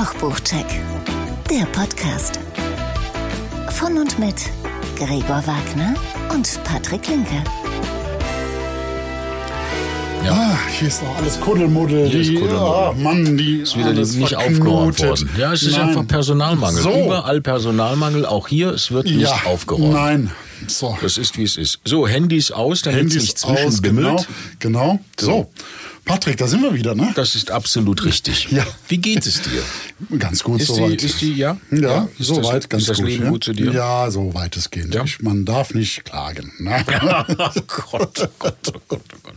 Kochbuchcheck, der Podcast. Von und mit Gregor Wagner und Patrick Linke. Ja. Ah, hier ist noch alles Kuddelmuddel. Hier ist Kuddelmuddel. Ah, Mann, die ist wieder alles nicht verknotet. aufgeräumt worden. Ja, es ist Nein. einfach Personalmangel. So. Überall Personalmangel, auch hier, es wird nicht ja, aufgeräumt. Nein. So. Das ist, wie es ist. So, Handys aus, dann Handys nicht zwischen aus, genau, genau. So. Patrick, da sind wir wieder, ne? Das ist absolut richtig. Ja. Wie geht es dir? Ganz gut Ist die, soweit. ist die, ja? ja, ist soweit ganz ist das gut. Leben ja? gut zu dir? Ja, so weitestgehend. Ja. Ich, man darf nicht klagen. Ne? oh Gott, oh Gott, oh Gott, oh Gott.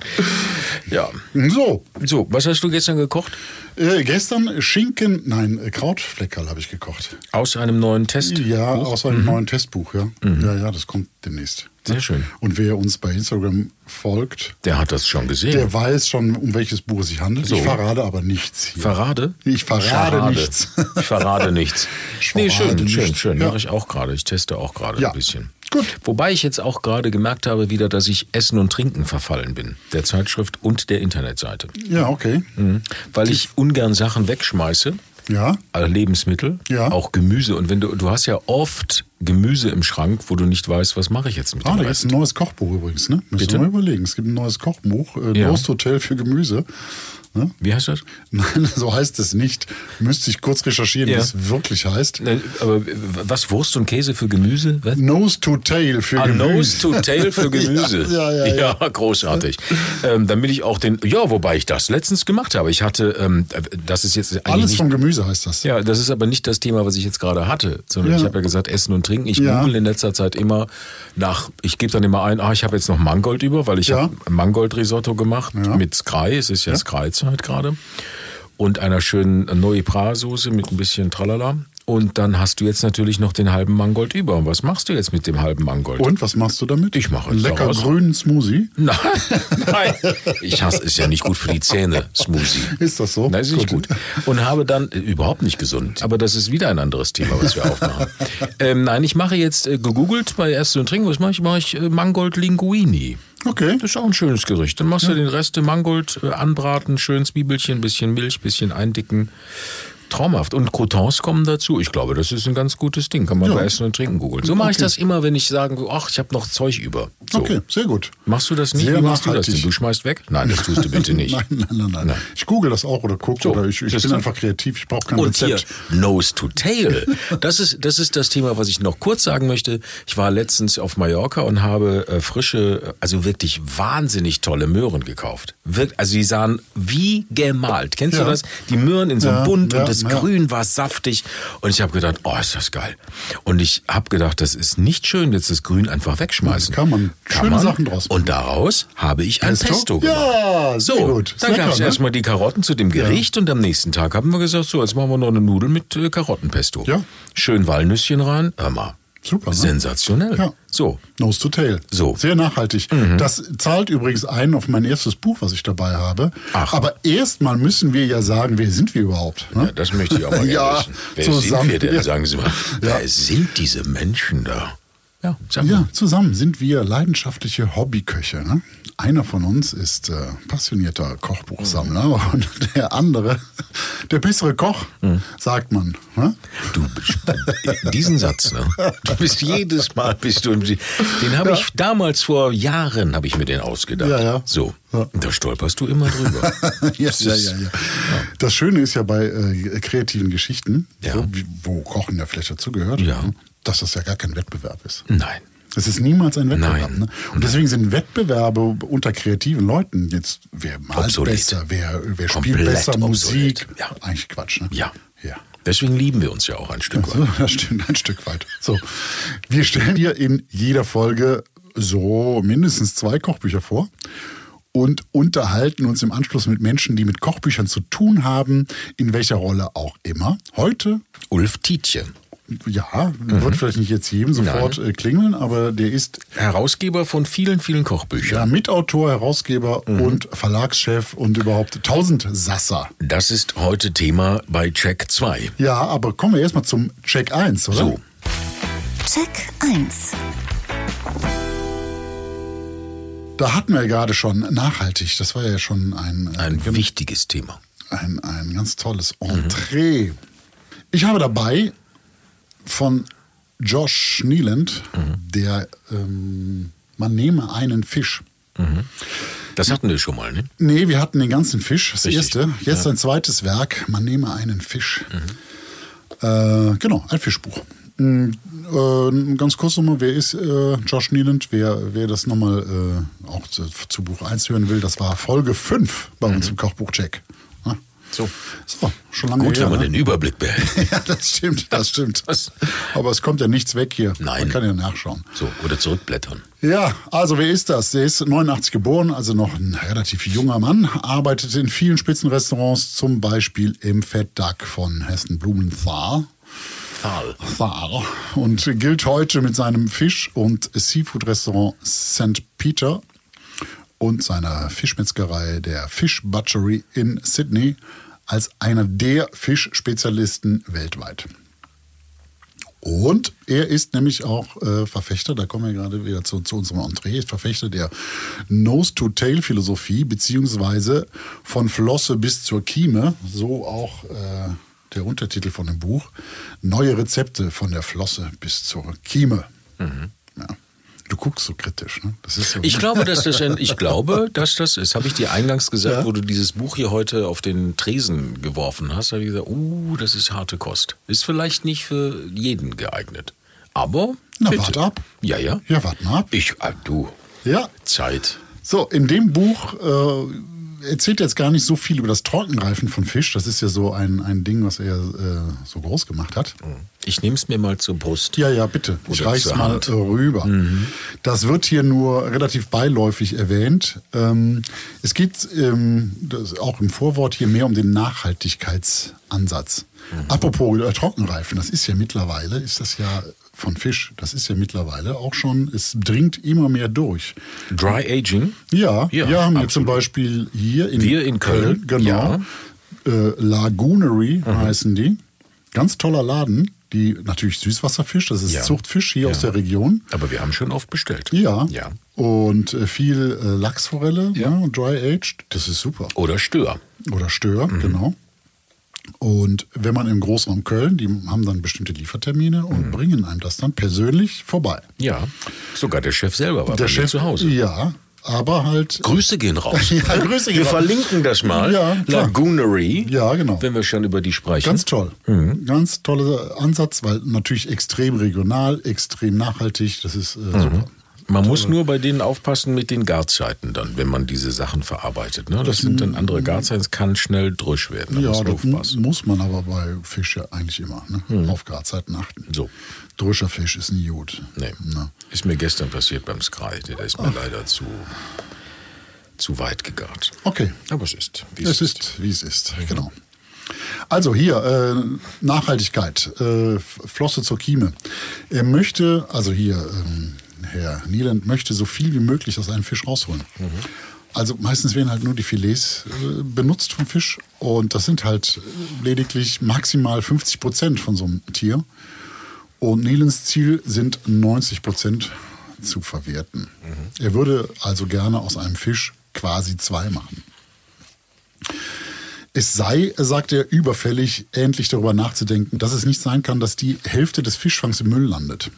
Ja. so, So, was hast du gestern gekocht? äh, gestern Schinken, nein, äh, Krautfleckerl habe ich gekocht. Aus einem neuen Test? Ja, aus Mhm. einem neuen Testbuch, ja. Ja, ja, das kommt demnächst. Sehr schön. Und wer uns bei Instagram folgt, Der hat das schon gesehen. der weiß schon, um welches Buch es sich handelt. So. Ich verrate aber nichts hier. Verrate? Ich verrate Scharade. nichts. Ich verrate nichts. Ich nee, verrate schön, schön, nichts. schön. Ja. Mache ich auch gerade. Ich teste auch gerade Ja. ein bisschen. Gut. Wobei ich jetzt auch gerade gemerkt habe wieder, dass ich Essen und Trinken verfallen bin. Der Zeitschrift und der Internetseite. Ja, okay. Mhm. Weil ich ungern Sachen wegschmeiße. Ja, Also Lebensmittel, Ja. auch Gemüse. Und wenn du, du hast ja oft Gemüse im Schrank, wo du nicht weißt, was mache ich jetzt mit Ah, dem da gibt es Rest. ein neues Kochbuch übrigens, ne? Müssen Bitte? wir mal überlegen. Es gibt ein neues Kochbuch, äh, Ja. Hotel für Gemüse. Ne? Wie heißt das? Nein, so heißt es nicht. Müsste ich kurz recherchieren, Ja. wie es wirklich heißt. Aber was, Wurst und Käse für Gemüse? Was? Nose to Tail für Ah, Gemüse. Nose to Tail für Gemüse. Ja, ja, ja, ja. großartig. ähm, damit ich auch den, ja, wobei ich das letztens gemacht habe. Ich hatte, ähm, das ist jetzt Alles nicht, vom Gemüse heißt das. ja, das ist aber nicht das Thema, was ich jetzt gerade hatte, sondern Ja. ich habe ja gesagt, Essen und Trinken. Ich Ja. google in letzter Zeit immer nach, ich gebe dann immer ein, ah, ich habe jetzt noch Mangold über, weil ich Ja. habe Mangold-Risotto gemacht Ja. mit Sky, es ist ja, Sky-Zeit gerade. Und einer schönen Noipra-Soße mit ein bisschen Tralala. Und dann hast du jetzt natürlich noch den halben Mangold über. Und was machst du jetzt mit dem halben Mangold? Und was machst du damit? Ich mache einen lecker daraus- grünen Smoothie. Nein, nein. Ich hasse, ist ja nicht gut für die Zähne, Smoothie. Ist das so? Nein, ist nicht Gut. gut. Und habe dann, äh, überhaupt nicht gesund, aber das ist wieder ein anderes Thema, was wir aufmachen. ähm, nein, ich mache jetzt äh, gegoogelt bei Essen und Trinken, was mache ich? Mache ich äh, Mangold Linguini. Okay. Das ist auch ein schönes Gericht. Dann machst du den Rest der Mangold äh, anbraten, schön Zwiebelchen, bisschen Milch, bisschen eindicken. Traumhaft. Und Croutons kommen dazu. Ich glaube, das ist ein ganz gutes Ding. Kann man Ja. bei Essen und Trinken googeln. So mache ich Okay. das immer, wenn ich sage, ach, ich habe noch Zeug über. So. Okay, sehr gut. Machst du das nicht? Sehr Wie machst du das denn? Du schmeißt weg? Nein, das tust du bitte nicht. Nein, nein, nein, nein. Nein. Ich google das auch oder gucke So, oder ich, ich bin du? einfach kreativ. Ich brauche kein Und hier, Rezept. Nose to Tail. Das ist, das ist das Thema, was ich noch kurz sagen möchte. Ich war letztens auf Mallorca und habe äh, frische, also wirklich wahnsinnig tolle Möhren gekauft. Wirk, also die sahen wie gemalt. Kennst Ja. du das? Die Möhren in so Ja, bunt ja, und das ja. Grün war saftig. Und ich habe gedacht, oh, ist das geil. Und ich habe gedacht, das ist nicht schön, jetzt das Grün einfach wegschmeißen. Kann man schöne Sachen draus machen. Und daraus habe ich ein Pesto? Pesto, gemacht. Ja, so, gut. Dann gab es ne? erstmal die Karotten zu dem Gericht und am nächsten Tag haben wir gesagt, so, jetzt machen wir noch eine Nudel mit äh, Karottenpesto. Ja. Schön Walnüsschen rein. Hör mal. Super, ne? Sensationell. Ja. So. Nose to Tail. So. Mhm. Sehr nachhaltig. Das zahlt übrigens ein auf mein erstes Buch, was ich dabei habe. Ach. Aber erstmal müssen wir ja sagen, wer sind wir überhaupt? Ne? Ja, das möchte ich auch mal gerne Ja, wissen. Wer zusammen. sind wir denn? Sagen Sie mal. Ja. Wer sind diese Menschen da? Ja, mal. Ja, zusammen sind wir leidenschaftliche Hobbyköche. Ne? Einer von uns ist äh, passionierter Kochbuchsammler Mhm. und der andere, der bessere Koch, sagt man. Ne? Du, diesen Satz, ne? Du bist jedes Mal bist du Den habe ich damals vor Jahren habe ich mir den ausgedacht. Ja, ja. So, Ja. da stolperst du immer drüber. ja, Das ja, ja, ja. Das Schöne ist ja bei äh, kreativen Geschichten, Ja. so, wie, wo Kochen ja vielleicht dazugehört, Ja. ne, dass das ja gar kein Wettbewerb ist. Nein. Es ist niemals ein Wettbewerb. Nein. Ne? Und deswegen sind Wettbewerbe unter kreativen Leuten jetzt, wer malt Obsolet. besser, wer, wer spielt Komplett besser Musik. ja. Eigentlich Quatsch, ne? Ja. Ja. Deswegen lieben wir uns ja auch ein Stück weit. Das stimmt, ein Stück weit. So, wir stellen dir in jeder Folge so mindestens zwei Kochbücher vor und unterhalten uns im Anschluss mit Menschen, die mit Kochbüchern zu tun haben, in welcher Rolle auch immer. Heute, Ulf Tietje, ja, wird vielleicht nicht jetzt jedem sofort äh, klingeln, aber der ist Herausgeber von vielen, vielen ja, Kochbüchern. Mitautor, Herausgeber Mhm. und Verlagschef und überhaupt Tausendsasser. Das ist heute Thema bei Check 2. Ja, aber kommen wir erstmal zum Check 1, oder? So, Check 1. Da hatten wir ja gerade schon nachhaltig, das war ja schon ein, äh, ein wichtiges Thema. ein, ein ganz tolles Entree. Ich habe dabei von Josh Nieland, Mhm. der ähm, man nehme einen Fisch. Das hatten wir schon mal, ne? Nee, wir hatten den ganzen Fisch, das Richtig. erste. Jetzt sein zweites Werk, man nehme einen Fisch. Äh, genau, ein Fischbuch. Mm, Äh, ganz kurz nochmal, wer ist äh, Josh Nieland? Wer, wer das nochmal äh, auch zu, zu Buch 1 hören will, das war Folge 5 bei uns im Kochbuch-Check. So. So, schon lange Gut, her. wenn man ne? den Überblick behält. ja, das stimmt, das stimmt. Aber es kommt ja nichts weg hier. Nein. Man kann ja nachschauen. So, oder zurückblättern. Ja, also wer ist das? Der ist 89 geboren, also noch ein relativ junger Mann, arbeitet in vielen Spitzenrestaurants, zum Beispiel im Fat Duck von Hessen Blumenthal. Thal. Thal. Und gilt heute mit seinem Fisch- und Seafood-Restaurant St. Peter und seiner Fischmetzgerei der Fish Butchery in Sydney als einer der Fischspezialisten weltweit. Und er ist nämlich auch äh, Verfechter, da kommen wir gerade wieder zu, zu unserem Entree, ist Verfechter der Nose-to-Tail-Philosophie, beziehungsweise von Flosse bis zur Kieme, so auch äh, der Untertitel von dem Buch, neue Rezepte von der Flosse bis zur Kieme. Ja. Du guckst so kritisch, ne? Das ist so Ich glaube, dass das ich glaube, dass das ist, habe ich dir eingangs gesagt, Ja. wo du dieses Buch hier heute auf den Tresen geworfen hast, habe ich gesagt, uh, das ist harte Kost. Ist vielleicht nicht für jeden geeignet. Aber. Na, bitte. warte ab. Ja, ja. Ja, warte mal ab. Ich, ah, du, Ja, Zeit. So, in dem Buch äh, erzählt er jetzt gar nicht so viel über das Trockenreifen von Fisch. Das ist ja so ein, ein Ding, was er äh, so groß gemacht hat. Ich nehme es mir mal zur Brust. Ja, ja, bitte. Ich Oder reich's zur mal Hand. äh, rüber. Das wird hier nur relativ beiläufig erwähnt. Ähm, es geht ähm, auch im Vorwort hier mehr um den Nachhaltigkeitsansatz. Apropos äh, Trockenreifen, das ist ja mittlerweile, ist das ja von Fisch, das ist ja mittlerweile auch schon, es dringt immer mehr durch. Dry Aging. Ja, Ja, wir haben absolut. zum Beispiel hier in, Wir in Köln, genau. ja. Äh, Lagunery heißen die. Ganz toller Laden. Die natürlich Süßwasserfisch, das ist Ja. Zuchtfisch hier Ja. aus der Region. Aber wir haben schon oft bestellt. Ja. Ja. Und äh, viel äh, Lachsforelle, Ja. ne, Dry Aged. Das ist super. Oder Stör. Oder Stör, Mhm. genau. Und wenn man im Großraum Köln, die haben dann bestimmte Liefertermine Mhm. und bringen einem das dann persönlich vorbei. Ja. Sogar der Chef selber war Der bei mir Chef zu Hause. Ja, aber halt. Grüße gehen raus. Ja, Grüße gehen Wir raus. verlinken das mal. Ja, klar. Lagunery. Ja, genau. Wenn wir schon über die sprechen. Ganz toll. Mhm. Ganz toller Ansatz, weil natürlich extrem regional, extrem nachhaltig. Das ist äh, Mhm. super. Man muss nur bei denen aufpassen mit den Garzeiten dann, wenn man diese Sachen verarbeitet. Ne? Das sind dann andere Garzeiten, es kann schnell drüsch werden. Da Ja, muss man das muss man aber bei Fisch ja eigentlich immer. Ne? Auf Gradzeiten achten. So. Dröscher Fisch ist nie gut. Nee. Ne? Ist mir gestern passiert beim Sky. Der ist mir leider zu, zu weit gegart. Okay. Aber es ist, wie Es ist, wie es ist, genau. Also hier, äh, Nachhaltigkeit, äh, Flosse zur Kieme. Er möchte, also hier, ähm, Herr Nieland möchte so viel wie möglich aus einem Fisch rausholen. Also meistens werden halt nur die Filets äh, benutzt vom Fisch und das sind halt lediglich maximal 50 Prozent von so einem Tier. Und Nielands Ziel sind 90 Prozent zu verwerten. Er würde also gerne aus einem Fisch quasi zwei machen. Es sei, sagt er, überfällig, endlich darüber nachzudenken, dass es nicht sein kann, dass die Hälfte des Fischfangs im Müll landet.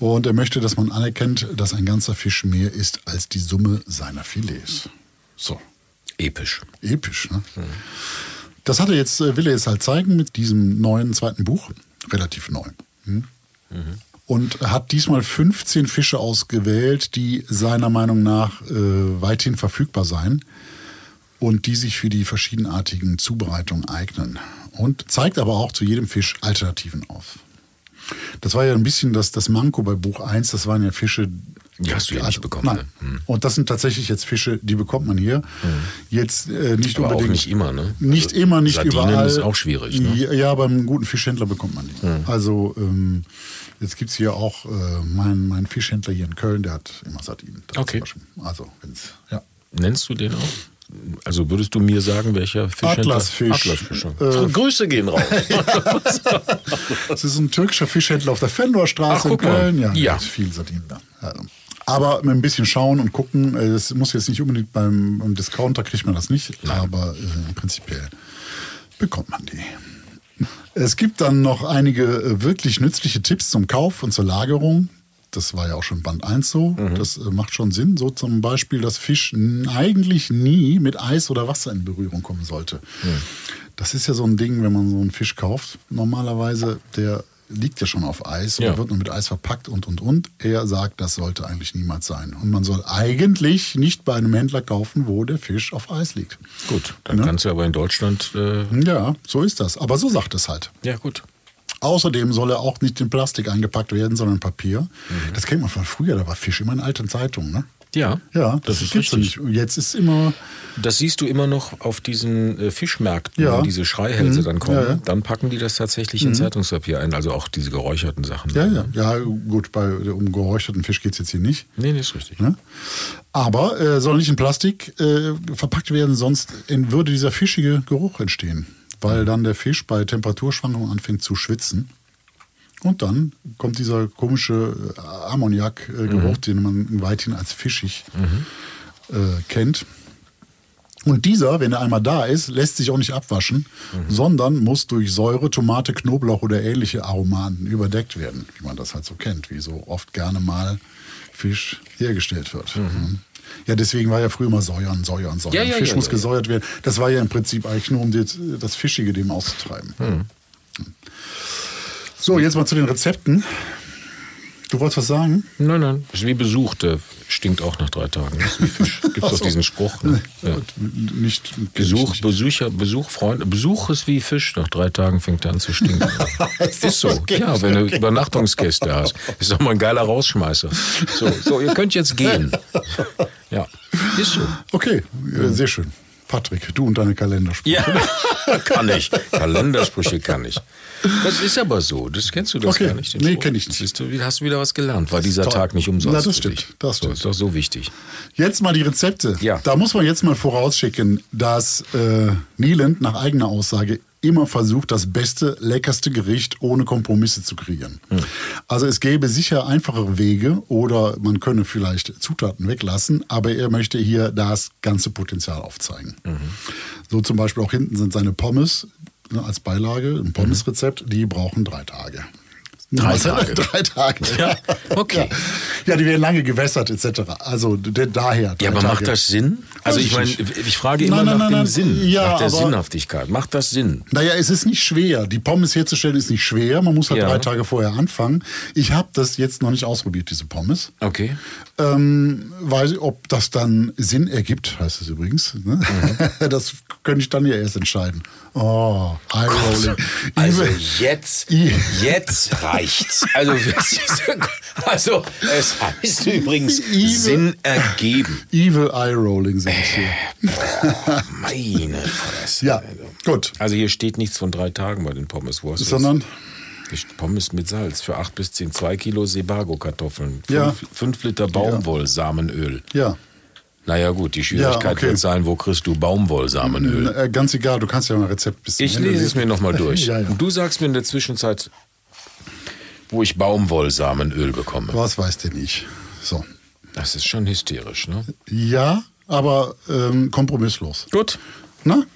Und er möchte, dass man anerkennt, dass ein ganzer Fisch mehr ist als die Summe seiner Filets. So, episch. episch, ne? Das hat er jetzt, äh, will er jetzt halt zeigen mit diesem neuen zweiten Buch. Relativ neu. Hm? Und hat diesmal 15 Fische ausgewählt, die seiner Meinung nach äh, weithin verfügbar seien und die sich für die verschiedenartigen Zubereitungen eignen. Und zeigt aber auch zu jedem Fisch Alternativen auf. Das war ja ein bisschen das, das Manko bei Buch 1, das waren ja Fische. Die hast du ja nicht bekommen, Nein. ne? Hm. Und das sind tatsächlich jetzt Fische, die bekommt man hier. Jetzt äh, nicht Aber auch unbedingt. nicht immer, ne? Nicht Also immer, nicht Sardinen überall. ist auch schwierig, ne? Hm. Ja, ja, beim guten Fischhändler bekommt man die. Also ähm, jetzt gibt es hier auch äh, mein, mein Fischhändler hier in Köln, der hat immer Sardinen. Okay. Also, wenn's, ja. Nennst du den auch? Also würdest du mir sagen, welcher Fischhändler? Atlasfisch. Atlasfisch. Äh, Grüße gehen raus. Das ist ein türkischer Fischhändler auf der Fenloerstraße Ach, in. Köln. Ja, Ja. viel Sardinen da. Ja. Aber mit ein bisschen schauen und gucken, äh, das muss jetzt nicht unbedingt beim, beim Discounter kriegt man das nicht, aber äh, prinzipiell bekommt man die. Es gibt dann noch einige äh, wirklich nützliche Tipps zum Kauf und zur Lagerung. Das war ja auch schon Band 1 so. Das äh, macht schon Sinn. So zum Beispiel, dass Fisch eigentlich nie mit Eis oder Wasser in Berührung kommen sollte. Das ist ja so ein Ding, wenn man so einen Fisch kauft. Normalerweise, der liegt ja schon auf Eis Ja. oder wird nur mit Eis verpackt und und und. Er sagt, das sollte eigentlich niemals sein. Und man soll eigentlich nicht bei einem Händler kaufen, wo der Fisch auf Eis liegt. Gut, dann Ne? kannst du aber in Deutschland. Äh, Ja, so ist das. Aber so sagt es halt. ja, gut. Außerdem soll er auch nicht in Plastik eingepackt werden, sondern in Papier. Mhm. Das kennt man von früher, da war Fisch immer in alten Zeitungen. Ne? Ja, Ja, das ist gibt's richtig. ja nicht. Jetzt ist immer, Das siehst du immer noch auf diesen äh, Fischmärkten, Ja. wenn diese Schreihälse Mhm. dann kommen. Ja. Dann packen die das tatsächlich in Zeitungspapier ein, also auch diese geräucherten Sachen. ja, ja, ja, gut, bei um geräucherten Fisch geht es jetzt hier nicht. Nee, nee, ist richtig. Ne? Aber äh, soll nicht in Plastik äh, verpackt werden, sonst würde dieser fischige Geruch entstehen, weil dann der Fisch bei Temperaturschwankungen anfängt zu schwitzen. Und dann kommt dieser komische äh, Ammoniak-Geruch, den man weithin als fischig äh, kennt. Und dieser, wenn er einmal da ist, lässt sich auch nicht abwaschen, sondern muss durch Säure, Tomate, Knoblauch oder ähnliche Aromaten überdeckt werden, wie man das halt so kennt, wie so oft gerne mal Fisch hergestellt wird. Mhm. Ja, deswegen war ja früher immer Säuern, Säuern, Säuern. Ja, ja, Fisch ja, muss gesäuert werden. Das war ja im Prinzip eigentlich nur, um das, das Fischige dem auszutreiben. Mhm. So, jetzt mal zu den Rezepten. Du wolltest was sagen? Nein, nein. Ist wie Besuch, der stinkt auch nach drei Tagen. Gibt doch Ach so. diesen Spruch. Ne? Ja. Nicht, Besuch, nicht. Besucher, Besuch, Freund. Besuch ist wie Fisch. Nach drei Tagen fängt er an zu stinken. Ist ist so. Ja, wenn du Übernachtungsgäste hast. Ist doch mal ein geiler Rausschmeißer. So, so, ihr könnt jetzt gehen. Ja, ist so. Okay, äh, sehr schön. Patrick, du und deine Kalendersprüche. Ja, kann ich. Kalendersprüche kann ich. Das ist aber so. Das kennst du das Okay. gar nicht. den Nee, Spruch? kenn ich nicht. Siehst du, hast du wieder was gelernt. War dieser. Tag nicht umsonst. Na, das stimmt. Das So, stimmt. ist doch so wichtig. Jetzt mal die Rezepte. Ja. Da muss man jetzt mal vorausschicken, dass äh, Nieland nach eigener Aussage immer versucht, das beste, leckerste Gericht ohne Kompromisse zu kreieren. Hm. Also es gäbe sicher einfachere Wege oder man könne vielleicht Zutaten weglassen, aber er möchte hier das ganze Potenzial aufzeigen. Mhm. So zum Beispiel auch hinten sind seine Pommes ne, als Beilage, ein Pommesrezept, die brauchen drei Tage. Drei Tage? drei Tage. Ja, okay. Ja. ja, die werden lange gewässert etc. Also daher. Ja, aber Tage. macht das Sinn? Also Weiß ich meine, ich frage immer Nein, nein, nach nein, dem. Sinn, Ja, nach der Sinnhaftigkeit. Macht das Sinn? Naja, es ist nicht schwer. Die Pommes herzustellen ist nicht schwer. Man muss halt Ja. drei Tage vorher anfangen. Ich habe das jetzt noch nicht ausprobiert, diese Pommes. Okay. Ähm, weiß, ob das dann Sinn ergibt, heißt es übrigens. Ne? Mhm. Das könnte ich dann ja erst entscheiden. Oh, High Rolling. Also Evil, jetzt, jetzt reicht's. Also, also es heißt übrigens Evil. Sinn ergeben. Evil Eye Rolling, sag ich hier. Meine Fresse. Ja, gut. Also hier steht nichts von drei Tagen bei den Pommes. Das? Sondern, steht Pommes mit Salz für 8 bis 10, 2 Kilo Sebago-Kartoffeln, 5 Ja. Liter Baumwollsamenöl. ja. Naja gut, die Schwierigkeit Ja, okay. wird sein, wo kriegst du Baumwollsamenöl? Äh, ganz egal, du kannst ja mal ein Rezept bis Ich lese es mir nochmal durch. ja, ja. Und du sagst mir in der Zwischenzeit, wo ich Baumwollsamenöl bekomme. Was weiß der nicht. So. Das ist schon hysterisch, ne? Ja, aber ähm, kompromisslos. Gut. Ne?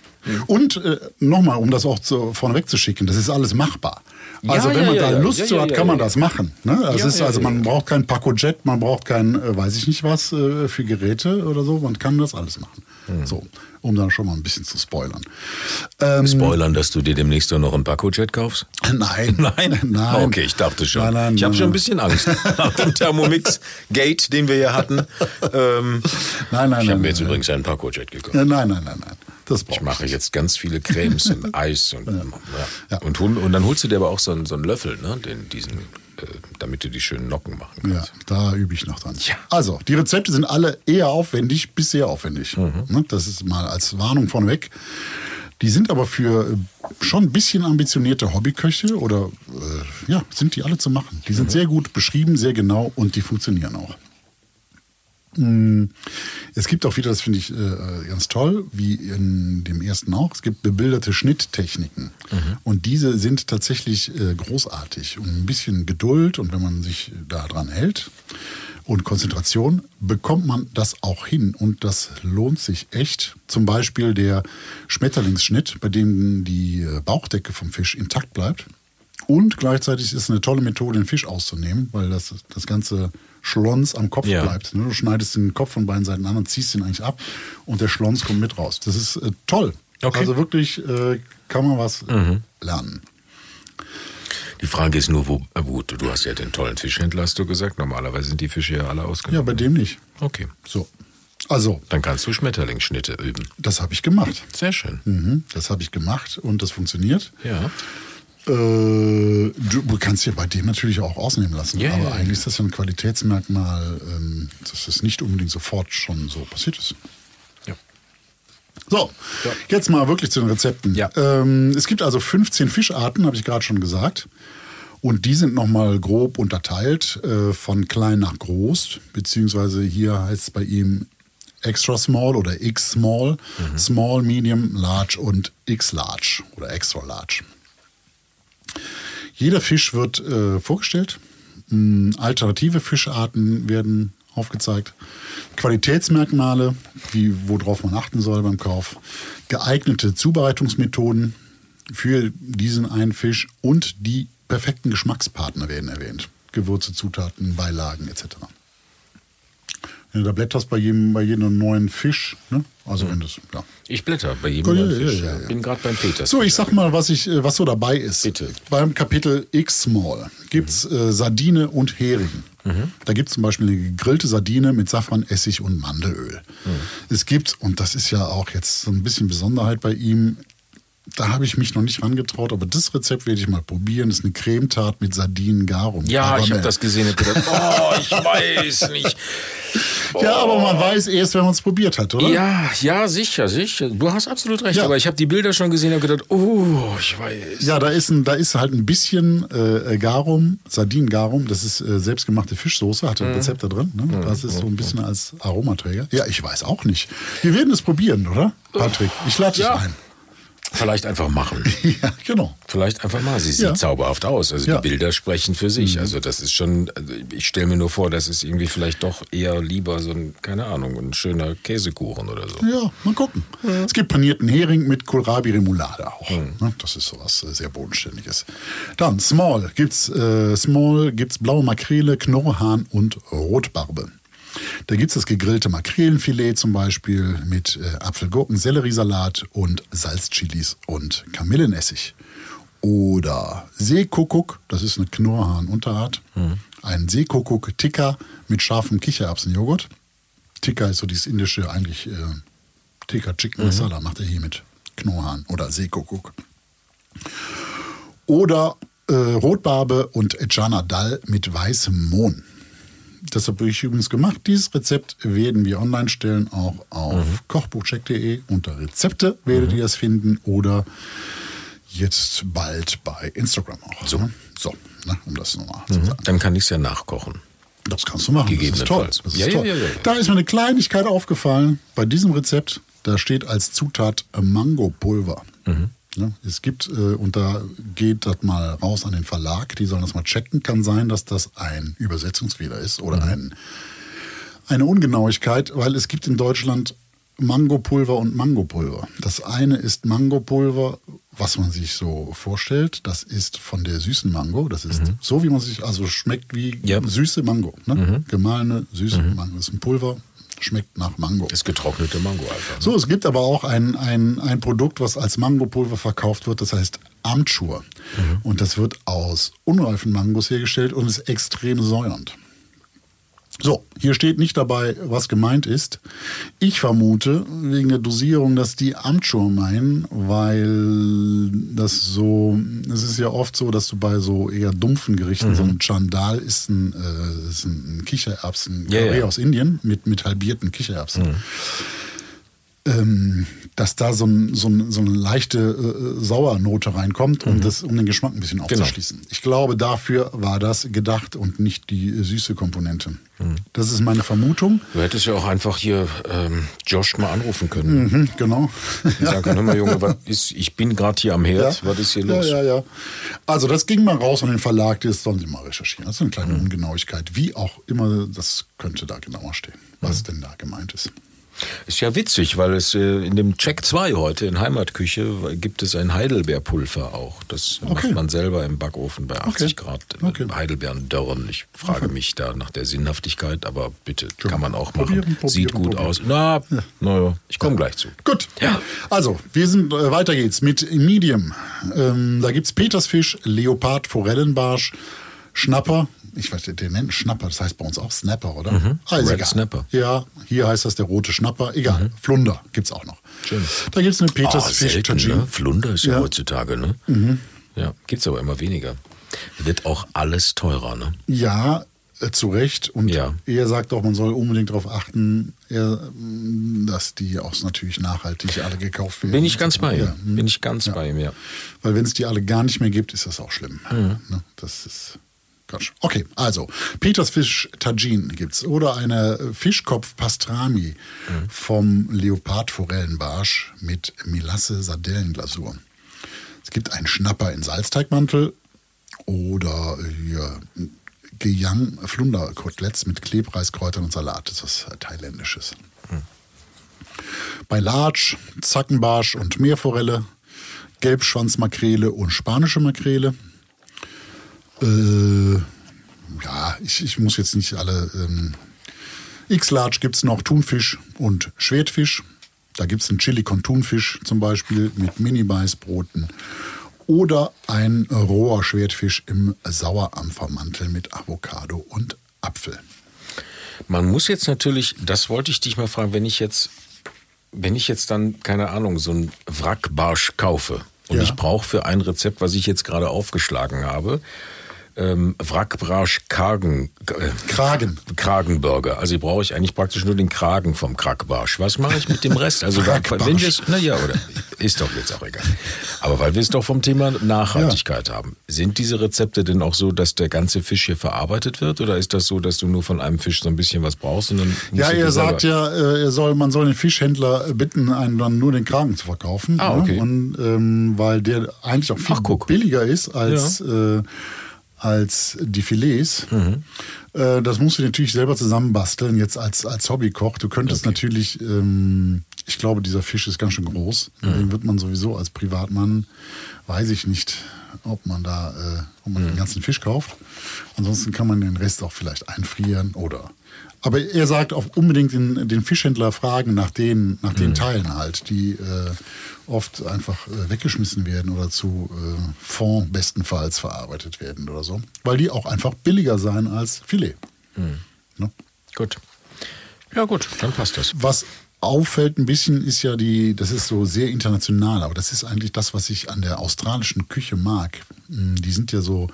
Und äh, nochmal, um das auch zu, vorneweg zu schicken, das ist alles machbar. Ja, Also wenn ja, man ja, da ja. Lust Ja, zu hat, ja, kann man ja. das machen. Ne? Das Ja, ist also, ja, man ja. braucht kein Pacojet, man braucht kein, äh, weiß ich nicht was, äh, für Geräte oder so. Man kann das alles machen. Hm. So, um dann schon mal ein bisschen zu spoilern. Ähm, Spoilern, dass du dir demnächst noch einen Pacojet kaufst? nein. Nein? Nein. Okay, ich dachte schon. Nein, nein, ich habe schon ein bisschen Angst nach dem Thermomix-Gate, den wir hier hatten. Ähm, Nein, nein, ich habe mir jetzt nein. übrigens einen Pacojet gekauft. Nein, nein, nein, nein. Das Ich mache jetzt ganz viele Cremes und Eis und, ja. Ja. Und, hol- und dann holst du dir aber auch so einen, so einen Löffel, ne? Den, diesen, äh, damit du die schönen Nocken machen Ja, kannst. da übe ich noch dran. Ja. Also, die Rezepte sind alle eher aufwendig bis sehr aufwendig. Ne, Das ist mal als Warnung vorneweg. Die sind aber für äh, schon ein bisschen ambitionierte Hobbyköche oder äh, ja, sind die alle zu machen. Die sind sehr gut beschrieben, sehr genau und die funktionieren auch. Mm, Es gibt auch wieder, das finde ich äh, ganz toll, wie in dem ersten auch, es gibt bebilderte Schnitttechniken. Und diese sind tatsächlich äh, großartig. Und ein bisschen Geduld und wenn man sich da dran hält und Konzentration bekommt man das auch hin und das lohnt sich echt. Zum Beispiel der Schmetterlingsschnitt, bei dem die äh, Bauchdecke vom Fisch intakt bleibt. Und gleichzeitig ist es eine tolle Methode, den Fisch auszunehmen, weil das, das ganze Schlons am Kopf Ja. bleibt. Ne? Du schneidest den Kopf von beiden Seiten an und ziehst ihn eigentlich ab und der Schlons kommt mit raus. Das ist äh, toll. Okay. Also wirklich äh, kann man was äh, lernen. Die Frage ist nur, wo, äh, gut, du hast ja den tollen Fischhändler, hast du gesagt. Normalerweise sind die Fische ja alle Ja, ausgenommen. bei dem nicht. Okay. So. Also, Dann kannst du Schmetterlingsschnitte üben. das habe ich gemacht. Sehr schön. Mhm, das habe ich gemacht und das funktioniert. Ja. Äh, du, kannst dir bei dem natürlich auch ausnehmen lassen. Ja, aber ja, ja. eigentlich ist das ja ein Qualitätsmerkmal, ähm, dass es nicht unbedingt sofort schon so passiert ist. Ja. So, jetzt mal wirklich zu den Rezepten. Ja. Ähm, es gibt also 15 Fischarten, habe ich gerade schon gesagt. Und die sind nochmal grob unterteilt äh, von klein nach groß, beziehungsweise hier heißt es bei ihm extra small oder x small, small, medium, large und x large oder extra large. Jeder Fisch wird äh, vorgestellt. Mm, Alternative Fischarten werden aufgezeigt. Qualitätsmerkmale, wie, worauf man achten soll beim Kauf. Geeignete Zubereitungsmethoden für diesen einen Fisch und die perfekten Geschmackspartner werden erwähnt. Gewürze, Zutaten, Beilagen etc. Wenn du da blätterst bei jedem, bei jedem neuen Fisch, ne? also wenn das, ja. Ich blätter bei jedem Ja, neuen Fisch. ja, ja. Bin gerade beim Peters. So, ich sag mal, was, ich, äh, was so dabei ist. Bitte. Beim Kapitel X-Small gibt es äh, Sardine und Hering. Da gibt es zum Beispiel eine gegrillte Sardine mit Safran, Essig und Mandelöl. Es gibt, und das ist ja auch jetzt so ein bisschen Besonderheit bei ihm, da habe ich mich noch nicht rangetraut, aber das Rezept werde ich mal probieren. Das ist eine Cremetat mit Sardinen garum. Ja, ich Karamell. habe das gesehen und gedacht, oh, ich weiß nicht. Ja, aber man weiß erst, wenn man es probiert hat, oder? Ja, ja, sicher, sicher. Du hast absolut recht. Ja. Aber ich habe die Bilder schon gesehen und gedacht, oh, ich weiß. Ja, da ist, ein, da ist halt ein bisschen äh, Garum, Sardinengarum, das ist äh, selbstgemachte Fischsoße, hat ein Rezept da drin. Ne? Das ist so ein bisschen als Aromaträger. Ja, ich weiß auch nicht. Wir werden es probieren, oder? Patrick, ich lade dich Ja. ein. Vielleicht einfach machen. ja, genau. Vielleicht einfach mal. Sie sieht Ja. zauberhaft aus. Also Ja. Mhm. die Bilder sprechen für sich. Also das ist schon, also ich stelle mir nur vor, das ist irgendwie vielleicht doch eher lieber so ein, keine Ahnung, ein schöner Käsekuchen oder so. Ja, mal gucken. Es gibt panierten Hering mit Kohlrabi-Remoulade auch. Ne? Das ist sowas äh, sehr Bodenständiges. Dann Small gibt's äh, Small gibt's blaue Makrele, Knorrhahn und Rotbarbe. Da gibt's das gegrillte Makrelenfilet zum Beispiel mit äh, Apfelgurken, Selleriesalat und Salzchilis und Kamillenessig. Oder Seekuckuck, das ist eine Knorrhahn-Unterart. Ein Seekuckuck-Tikka mit scharfem Kichererbsenjoghurt. Tikka ist so dieses indische eigentlich äh, Tikka Chicken Masala macht er hier mit Knorrhahn oder Seekuckuck. Oder äh, Rotbarbe und Chana Dal mit weißem Mohn. Das habe ich übrigens gemacht. Dieses Rezept werden wir online stellen, auch auf kochbuchcheck.de. Unter Rezepte werdet ihr es finden oder jetzt bald bei Instagram auch. So, ne? so ne? um das nochmal zu sagen. Dann kann ich es ja nachkochen. Das kannst du machen. Das ist toll. Gegebenenfalls. Das ist Ja, ja, toll. ja, ja, ja. Da ist mir eine Kleinigkeit aufgefallen bei diesem Rezept. Da steht als Zutat Mangopulver. Mhm. Ja, es gibt, äh, und da geht das mal raus an den Verlag, die sollen das mal checken. Kann sein, dass das ein Übersetzungsfehler ist oder Mhm. ein, eine Ungenauigkeit, weil es gibt in Deutschland Mangopulver und Mangopulver. Das eine ist Mangopulver, was man sich so vorstellt. Das ist von der süßen Mango. Das ist so, wie man sich, also schmeckt wie Ja. süße Mango. Ne? Gemahlene süße Mango. Das ist ein Pulver, schmeckt nach Mango. Das getrocknete Mango einfach. ne? So, es gibt aber auch ein, ein, ein Produkt, was als Mangopulver verkauft wird, das heißt Amchur. Und das wird aus unreifen Mangos hergestellt und ist extrem säuernd. So, hier steht nicht dabei, was gemeint ist. Ich vermute wegen der Dosierung, dass die Amchur meinen, weil das so, es ist ja oft so, dass du bei so eher dumpfen Gerichten, so ein Chandal ist ein, äh, ist ein Kichererbsen, Ja, ja. aus Indien mit, mit halbierten Kichererbsen. Ähm, dass da so, ein, so, ein, so eine leichte äh, Sauernote reinkommt, um, das, um den Geschmack ein bisschen aufzuschließen. Ich glaube, dafür war das gedacht und nicht die äh, süße Komponente. Das ist meine Vermutung. Du hättest ja auch einfach hier ähm, Josh mal anrufen können. Mhm, genau. Und sagen können, hör mal Junge, was ist, ich bin gerade hier am Herd, was ist hier los? Ja, ja, ja. Also das ging mal raus an den Verlag, das sollen sie mal recherchieren. Das ist eine kleine Ungenauigkeit. Wie auch immer, das könnte da genauer stehen, was denn da gemeint ist. Ist ja witzig, weil es äh, in dem Check 2 heute in Heimatküche gibt es ein Heidelbeerpulver auch. Das Okay. macht man selber im Backofen bei 80 Grad. äh, Okay. Heidelbeeren dörren. Ich frage mich da nach der Sinnhaftigkeit, aber bitte, kann man auch machen. Probieren, Sieht gut probieren. aus. Na, naja, ich komme gleich zu. Gut. Ja. Also, wir sind, äh, weiter geht's mit Medium. Ähm, da gibt's Petersfisch, Leopard, Forellenbarsch, Schnapper. Ich weiß, der nennt Schnapper, das heißt bei uns auch Snapper, oder? Mhm. Ah, ist Red egal. Snapper. Ja, hier heißt das der rote Schnapper. Egal. Flunder gibt's auch noch. Schön. Da gibt's eine Ah, Petersfisch selten, Tagine. ne? Flunder ist ja, Ja. Mhm. heutzutage, ne? Ja, gibt's aber immer weniger. Wird auch alles teurer, ne? Ja, äh, zu Recht. Und Ja. er sagt auch, man soll unbedingt darauf achten, er, mh, dass die auch natürlich nachhaltig alle gekauft werden. Bin ich ganz bei ihm. Ja. Bin ich ganz bei ihm, ja. Weil wenn es die alle gar nicht mehr gibt, ist das auch schlimm. Mhm. Ne? Das ist Quatsch. Okay, also Petersfisch Tagine gibt's oder eine Fischkopf Pastrami Mhm. vom Leopard Forellenbarsch mit Melasse Sardellenglasur. Es gibt einen Schnapper in Salzteigmantel oder hier Geyang Flunderkoteletts mit Klebreis, Kräutern und Salat. Das ist was Thailändisches. Bei Larch, Zackenbarsch und Meerforelle, Gelbschwanzmakrele und spanische Makrele. Äh, ja, ich, ich muss jetzt nicht alle. Ähm, X-Large gibt es noch Thunfisch und Schwertfisch. Da gibt es einen Chili con Thunfisch zum Beispiel mit Mini-Weißbroten. Oder ein roher Schwertfisch im Sauerampfermantel mit Avocado und Apfel. Man muss jetzt natürlich, das wollte ich dich mal fragen, wenn ich jetzt, wenn ich jetzt dann, keine Ahnung, so einen Wrackbarsch kaufe und Ja. ich brauche für ein Rezept, was ich jetzt gerade aufgeschlagen habe, ähm, Wrackbarsch Kragen, äh, Kragen. Kragenburger. Also brauche ich eigentlich praktisch nur den Kragen vom Krackbarsch. Was mache ich mit dem Rest? Also wenn wir es, naja, oder ist doch jetzt auch egal. Aber weil wir es doch vom Thema Nachhaltigkeit haben, sind diese Rezepte denn auch so, dass der ganze Fisch hier verarbeitet wird? Oder ist das so, dass du nur von einem Fisch so ein bisschen was brauchst und dann Ja, er selber- sagt ja, äh, er soll, man soll den Fischhändler bitten, einen dann nur den Kragen zu verkaufen. Ah, ne? okay. Und ähm, weil der eigentlich auch viel Ach, billiger ist als, äh, als die Filets. Mhm. Äh, das musst du dir natürlich selber zusammenbasteln, jetzt als, als Hobbykoch. Du könntest natürlich, ähm, ich glaube, dieser Fisch ist ganz schön groß. Mhm. Den wird man sowieso als Privatmann, weiß ich nicht, ob man da, äh, ob man Mhm. den ganzen Fisch kauft. Ansonsten kann man den Rest auch vielleicht einfrieren oder. Aber er sagt auch unbedingt den, den Fischhändler fragen nach den, nach Mhm. den Teilen halt, die äh, oft einfach äh, weggeschmissen werden oder zu äh, Fond bestenfalls verarbeitet werden oder so. Weil die auch einfach billiger sein als Filet. Mhm. Ne? Gut. Ja, gut, dann passt das. Was auffällt ein bisschen, ist ja die, das ist so sehr international, aber das ist eigentlich das, was ich an der australischen Küche mag. Mm, Die sind ja so,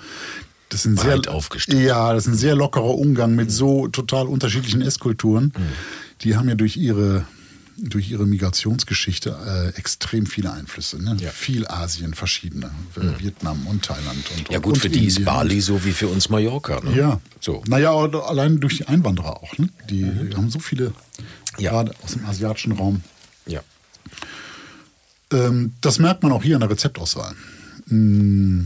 das sind Breit sehr, aufgestellt. Ja, das ist ein sehr lockerer Umgang mit so total unterschiedlichen Esskulturen. Die haben ja durch ihre durch ihre Migrationsgeschichte äh, extrem viele Einflüsse. Ne? Ja. Viel Asien, verschiedene. äh, Vietnam und Thailand. Und, Ja gut, und für die ist Indien. Bali so wie für uns Mallorca. Ne? Ja. So. Naja, allein durch die Einwanderer auch. Ne? Die haben so viele, Mhm. Ja. gerade aus dem asiatischen Raum. Ja. Ähm, das merkt man auch hier an der Rezeptauswahl. Mm,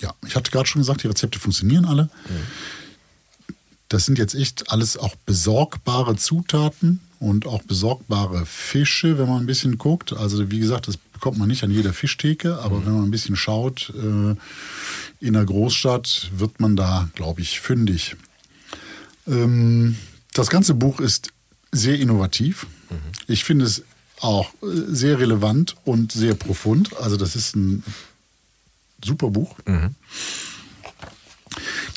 ja, ich hatte gerade schon gesagt, die Rezepte funktionieren alle. Das sind jetzt echt alles auch besorgbare Zutaten und auch besorgbare Fische, wenn man ein bisschen guckt. Also wie gesagt, das bekommt man nicht an jeder Fischtheke, aber wenn man ein bisschen schaut, äh, in der Großstadt wird man da, glaube ich, fündig. Ähm, das ganze Buch ist sehr innovativ. Ich finde es auch äh, sehr relevant und sehr profund. Also das ist ein super Buch.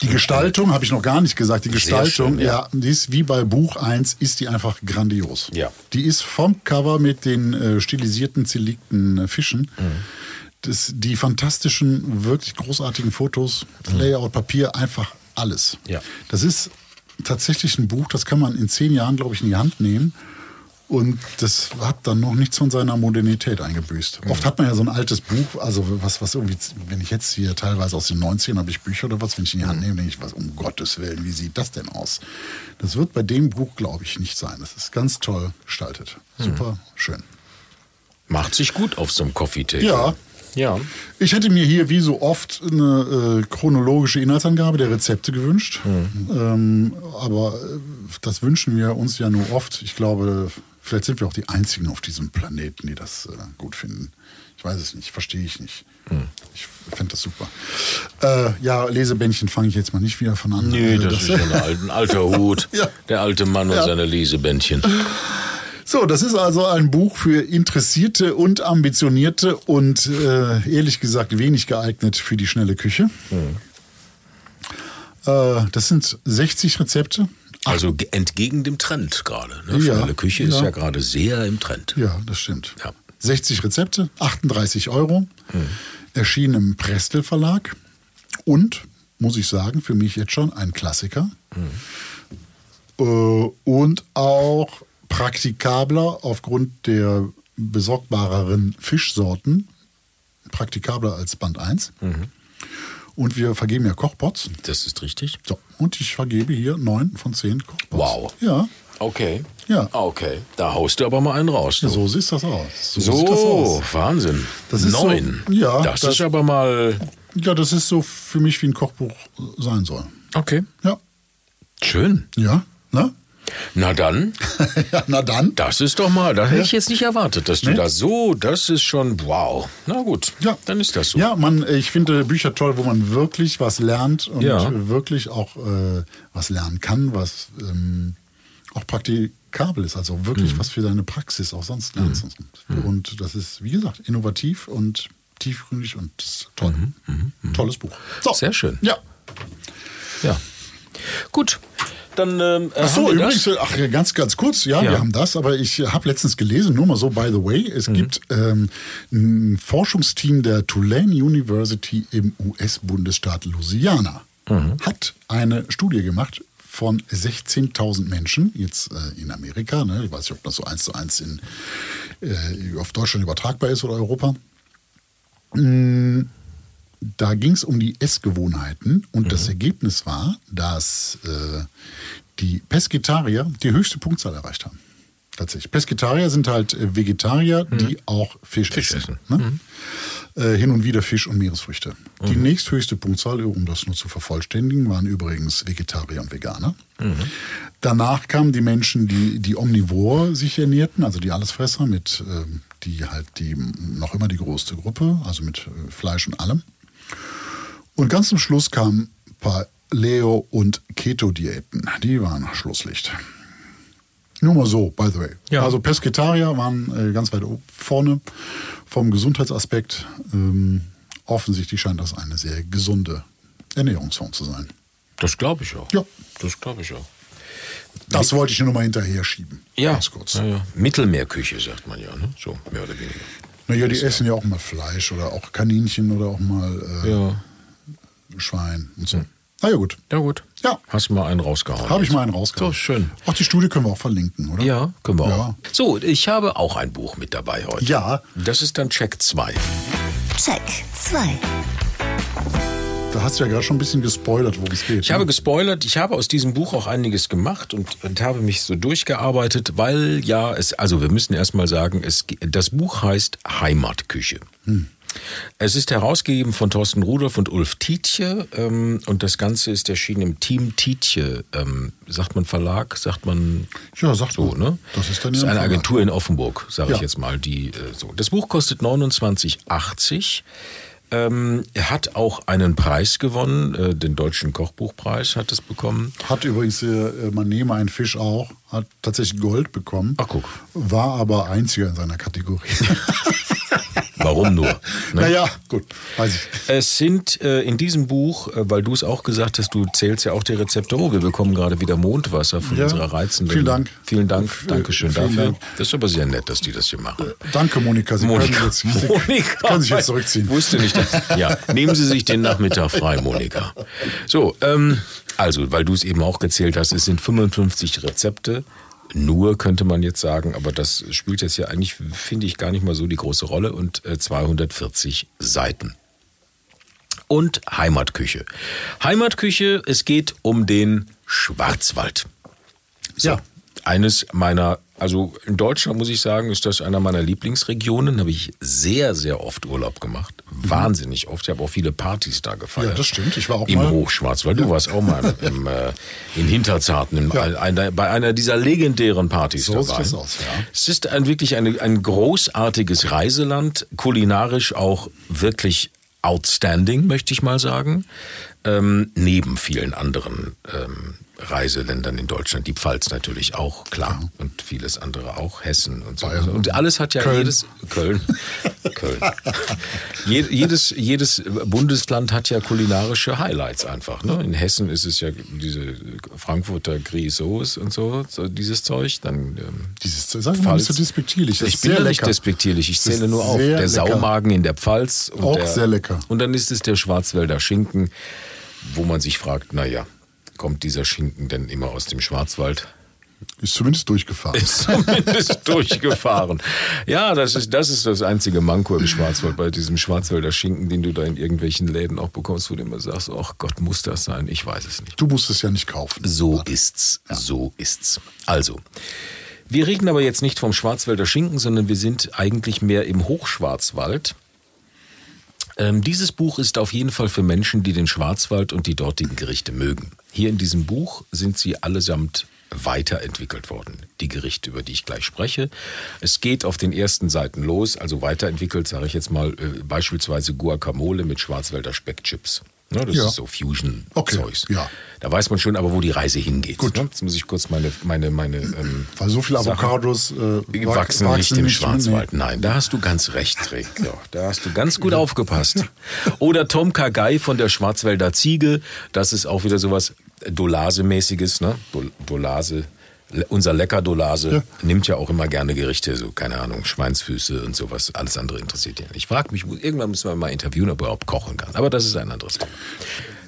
Die Gestaltung habe ich noch gar nicht gesagt. Die Gestaltung, schön, ja. ja. die ist wie bei Buch 1, ist die einfach grandios. Ja. Die ist vom Cover mit den äh, stilisierten, zerlegten äh, Fischen. Mhm. Das, die fantastischen, wirklich großartigen Fotos, das Layout, Papier, einfach alles. Mhm. Ja. Das ist tatsächlich ein Buch, das kann man in zehn Jahren, glaube ich, in die Hand nehmen Und das hat dann noch nichts von seiner Modernität eingebüßt. Oft hat man ja so ein altes Buch, also was, was irgendwie, wenn ich jetzt hier teilweise aus den 90ern habe ich Bücher oder was, wenn ich in die Hand nehme, denke ich, was, um Gottes Willen, wie sieht das denn aus? Das wird bei dem Buch, glaube ich, nicht sein. Das ist ganz toll gestaltet. Super schön. Macht sich gut auf so einem Coffee-Table. Ja, Ja. ich hätte mir hier wie so oft eine äh, chronologische Inhaltsangabe der Rezepte gewünscht. Ähm, aber äh, das wünschen wir uns ja nur oft. Ich glaube, vielleicht sind wir auch die Einzigen auf diesem Planeten, die das äh, gut finden. Ich weiß es nicht, verstehe ich nicht. Ich fände das super. Äh, ja, Lesebändchen fange ich jetzt mal nicht wieder von an. Nee, Äh, das, ist schon ein, alt- ein alter Hut. Ja. Der alte Mann und Ja. seine Lesebändchen. So, das ist also ein Buch für Interessierte und Ambitionierte und äh, ehrlich gesagt wenig geeignet für die schnelle Küche. Äh, das sind 60 Rezepte. Also ge- entgegen dem Trend gerade. Ne? Ja, Schnelle Küche ist ja. gerade sehr im Trend. Ja, das stimmt. Ja. 60 Rezepte, 38 Euro. Erschienen im Prestel Verlag. Und, muss ich sagen, für mich jetzt schon ein Klassiker. Äh, und auch praktikabler aufgrund der besorgbareren Fischsorten. Praktikabler als Band 1. Und wir vergeben ja Kochpots. Das ist richtig. So, und ich vergebe hier 9 von 10 Kochpots. Wow. Ja, Okay. Ja. Okay. Da haust du aber mal einen raus. du. so sieht das aus. So, sieht das aus. Wahnsinn. Das ist so- Neun. ja, Das, das- ist aber mal. Ja, das ist so für mich wie ein Kochbuch sein soll. Okay. Ja. Schön. Ja, ne? Na dann, ja, na dann. das ist doch mal, das hätte ich jetzt nicht erwartet, dass du Nee. da so, das ist schon, wow. Na gut, Ja. dann ist das so. Ja, man, ich finde Bücher toll, wo man wirklich was lernt und Ja. wirklich auch äh, was lernen kann, was ähm, auch praktikabel ist, also wirklich Mhm. was für deine Praxis auch sonst lernst. Und das ist, wie gesagt, innovativ und tiefgründig und das ist toll. Tolles Buch. So. Mhm. Sehr schön. Ja. Ja. Gut, dann ähm, Ach so, haben wir übrigens, das. ach, ganz, ganz kurz, ja, Ja. wir haben das, aber ich habe letztens gelesen, nur mal so, by the way, es gibt ähm, ein Forschungsteam der Tulane University im US-Bundesstaat Louisiana, hat eine Studie gemacht von 16.000 Menschen, jetzt äh, in Amerika, ne, ich weiß nicht, ob das so eins zu eins in, äh, auf Deutschland übertragbar ist oder Europa. Da ging es um die Essgewohnheiten und das Ergebnis war, dass äh, die Pesketarier die höchste Punktzahl erreicht haben. Tatsächlich. Pesketarier sind halt äh, Vegetarier, die auch Fisch, Fisch essen. Ne? Äh, hin und wieder Fisch und Meeresfrüchte. Die nächsthöchste Punktzahl, um das nur zu vervollständigen, waren übrigens Vegetarier und Veganer. Danach kamen die Menschen, die, die omnivor sich ernährten, also die Allesfresser, mit, ähm, die halt die noch immer die größte Gruppe, also mit äh, Fleisch und allem. Und ganz zum Schluss kamen Paleo- und Keto-Diäten. Die waren Schlusslicht. Nur mal so, by the way. Ja. Also Pesketarier waren äh, ganz weit vorne vom Gesundheitsaspekt. Ähm, offensichtlich scheint das eine sehr gesunde Ernährungsform zu sein. Das glaube ich auch. Ja. Das glaube ich auch. Das wollte ich nur mal hinterher schieben. Ja. Ganz kurz. Ja, ja. Mittelmeerküche, sagt man ja, ne? So, mehr oder weniger. Naja, die essen ja auch mal Fleisch oder auch Kaninchen oder auch mal äh, Ja. Schwein und so. Na ja, gut. Ja, gut. Ja. Hast du mal einen rausgehauen? Habe ich mal einen rausgehauen. So, schön. Auch die Studie können wir auch verlinken, oder? Ja, können wir Ja. auch. So, ich habe auch ein Buch mit dabei heute. Ja. Das ist dann Check 2. Check 2. Da hast du ja gerade schon ein bisschen gespoilert, worum es geht. Ich habe gespoilert, ich habe aus diesem Buch auch einiges gemacht und, und habe mich so durchgearbeitet, weil ja, es, also wir müssen erstmal sagen, es, das Buch heißt Heimatküche. Es ist herausgegeben von Thorsten Rudolph und Ulf Tietje ähm, und das Ganze ist erschienen im Team Tietje. Ähm, sagt man Verlag, sagt man Ja, sag so, mal. ne? Das ist dann das ist eine Verlag. Agentur in Offenburg, sage ich Ja. jetzt mal. Die, äh, so. Das Buch kostet 29,80. Ähm, er hat auch einen Preis gewonnen, äh, den Deutschen Kochbuchpreis hat es bekommen. Hat übrigens, äh, man nehme einen Fisch auch, hat tatsächlich Gold bekommen. Ach, guck. War aber einziger in seiner Kategorie. Warum nur? Ne? naja, gut, weiß ich. Es sind äh, in diesem Buch, äh, weil du es auch gesagt hast, du zählst ja auch die Rezepte. Oh, wir bekommen gerade wieder Mondwasser von Ja, unserer reizenden. vielen Dank. Vielen Dank. Dankeschön vielen dafür. Dank. Das ist aber sehr nett, dass die das hier machen. Danke, Monika. Sie Monika, können, jetzt, Sie Monika, können sich jetzt zurückziehen. Wusste nicht, dass, ja, nehmen Sie sich den Nachmittag frei, Monika. So, ähm, also, weil du es eben auch gezählt hast, es sind 55 Rezepte nur könnte man jetzt sagen, aber das spielt jetzt ja eigentlich, finde ich, gar nicht mal so die große Rolle und äh, 240 Seiten. Und Heimatküche. Heimatküche, es geht um den Schwarzwald. So, Ja. Eines meiner, also in Deutschland muss ich sagen, ist das einer meiner Lieblingsregionen. Habe ich sehr, sehr oft Urlaub gemacht. Wahnsinnig oft. Ich habe auch viele Partys da gefeiert. Mhm. Ja, das stimmt. Ich war auch Im mal- Hochschwarzwald. Du warst auch mal im, äh, in Hinterzarten, im, Ja. einer, bei einer dieser legendären Partys So dabei. sieht das aus, ja. Es ist ein, wirklich eine, ein großartiges Reiseland, kulinarisch auch wirklich outstanding, möchte ich mal sagen. Ähm, neben vielen anderen ähm, Reiseländern in Deutschland. Die Pfalz natürlich auch, klar. Und vieles andere auch. Hessen und so. Bayern. Und alles hat ja Köln. jedes. Köln. Köln. Je, jedes, jedes Bundesland hat ja kulinarische Highlights einfach. Ne? In Hessen ist es ja diese Frankfurter Grisauce und so, so dieses Zeug. Dann ähm, Dieses, sag mal nicht so despektierlich. Das ich bin ja nicht despektierlich, ich zähle nur auf. Der lecker. Saumagen in der Pfalz. Und Auch der, sehr lecker. Und dann ist es der Schwarzwälder Schinken, wo man sich fragt, naja, kommt dieser Schinken denn immer aus dem Schwarzwald? Ist zumindest durchgefahren. Ist zumindest durchgefahren. Ja, das ist, das ist das einzige Manko im Schwarzwald, bei diesem Schwarzwälder Schinken, den du da in irgendwelchen Läden auch bekommst, wo du immer sagst, ach Gott, muss das sein? Ich weiß es nicht. Du musst es ja nicht kaufen. So ist's. So ist's. Also. Wir reden aber jetzt nicht vom Schwarzwälder Schinken, sondern wir sind eigentlich mehr im Hochschwarzwald. Ähm, dieses Buch ist auf jeden Fall für Menschen, die den Schwarzwald und die dortigen Gerichte mögen. Hier in diesem Buch sind sie allesamt weiterentwickelt worden. Die Gerichte, über die ich gleich spreche. Es geht auf den ersten Seiten los, also weiterentwickelt, sage ich jetzt mal, äh, beispielsweise Guacamole mit Schwarzwälder Speckchips. Ne, das Ja. ist so Fusion-Zeugs. Okay, ja. Da weiß man schon aber, wo die Reise hingeht. Gut. Ne? Jetzt muss ich kurz meine, meine, meine ähm, Weil so viele Avocados äh, die wach- wachsen nicht im nee. Schwarzwald. Nein, da hast du ganz recht, Rick. Ja, da hast du ganz gut aufgepasst. Oder Tom Kagei von der Schwarzwälder Ziege. Das ist auch wieder sowas Dolase-mäßiges, ne? Dol Dolase. Unser lecker Dolase Ja. nimmt ja auch immer gerne Gerichte, so keine Ahnung, Schweinsfüße und sowas. Alles andere interessiert ihn. Ich frage mich, irgendwann müssen wir mal interviewen, ob er überhaupt kochen kann. Aber das ist ein anderes Thema.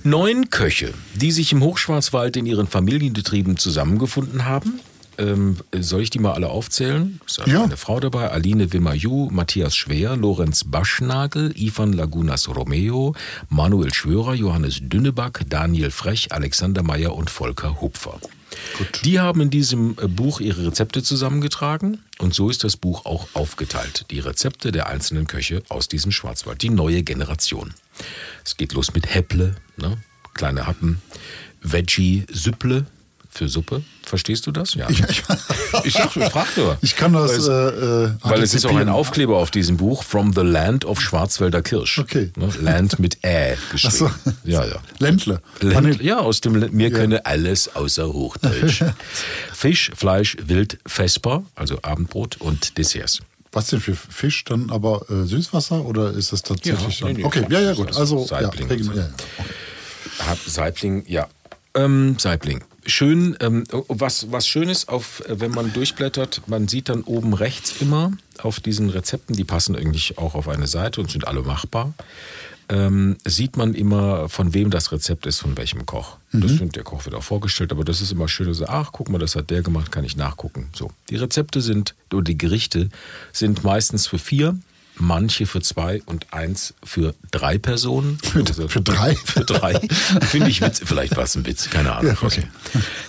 Neun Köche, die sich im Hochschwarzwald in ihren Familienbetrieben zusammengefunden haben. Ähm, soll ich die mal alle aufzählen? Ist also Ja. eine Frau dabei, Aline Wimmerju, Matthias Schwer, Lorenz Baschnagel, Ivan Lagunas Romeo, Manuel Schwörer, Johannes Dünneback, Daniel Frech, Alexander Meyer und Volker Hupfer. Die haben in diesem äh, Buch ihre Rezepte zusammengetragen und so ist das Buch auch aufgeteilt. Die Rezepte der einzelnen Köche aus diesem Schwarzwald, die neue Generation. Es geht los mit Häpple, ne? kleine Happen, Veggie-Süpple für Suppe. Verstehst du das? Ja. Ich, ich, Ich sag, ich frag nur. ich kann das. Weil es- äh, äh, Weil es ist auch ein. Aufkleber auf diesem Buch, From the Land of Schwarzwälder Kirsch. Okay. Ne? Land mit Ä geschrieben. so. Ja, ja. Ländle. Länd, ja, aus dem L- mir könne alles außer Hochdeutsch. Fisch, Fleisch, Wild, Vesper, also Abendbrot und Desserts. Was denn für Fisch? Dann aber äh, Süßwasser oder ist das tatsächlich Ja, nee, nee, okay, ja, ja, gut. Also ja, Saibling ja, ja. Saibling, ja. Ähm, Saibling. Schön, ähm, was, was schön ist, auf, äh, wenn man durchblättert, man sieht dann oben rechts immer auf diesen Rezepten, die passen eigentlich auch auf eine Seite und sind alle machbar, ähm, sieht man immer, von wem das Rezept ist, von welchem Koch. Das wird der Koch wird auch vorgestellt, aber das ist immer schön, so, ach, guck mal, das hat der gemacht, kann ich nachgucken. So. Die Rezepte sind, oder die Gerichte sind meistens für vier, manche für zwei und eins für drei Personen. Also für drei? Für drei. Finde ich Witz. Vielleicht war es ein Witz, keine Ahnung. Ja, okay.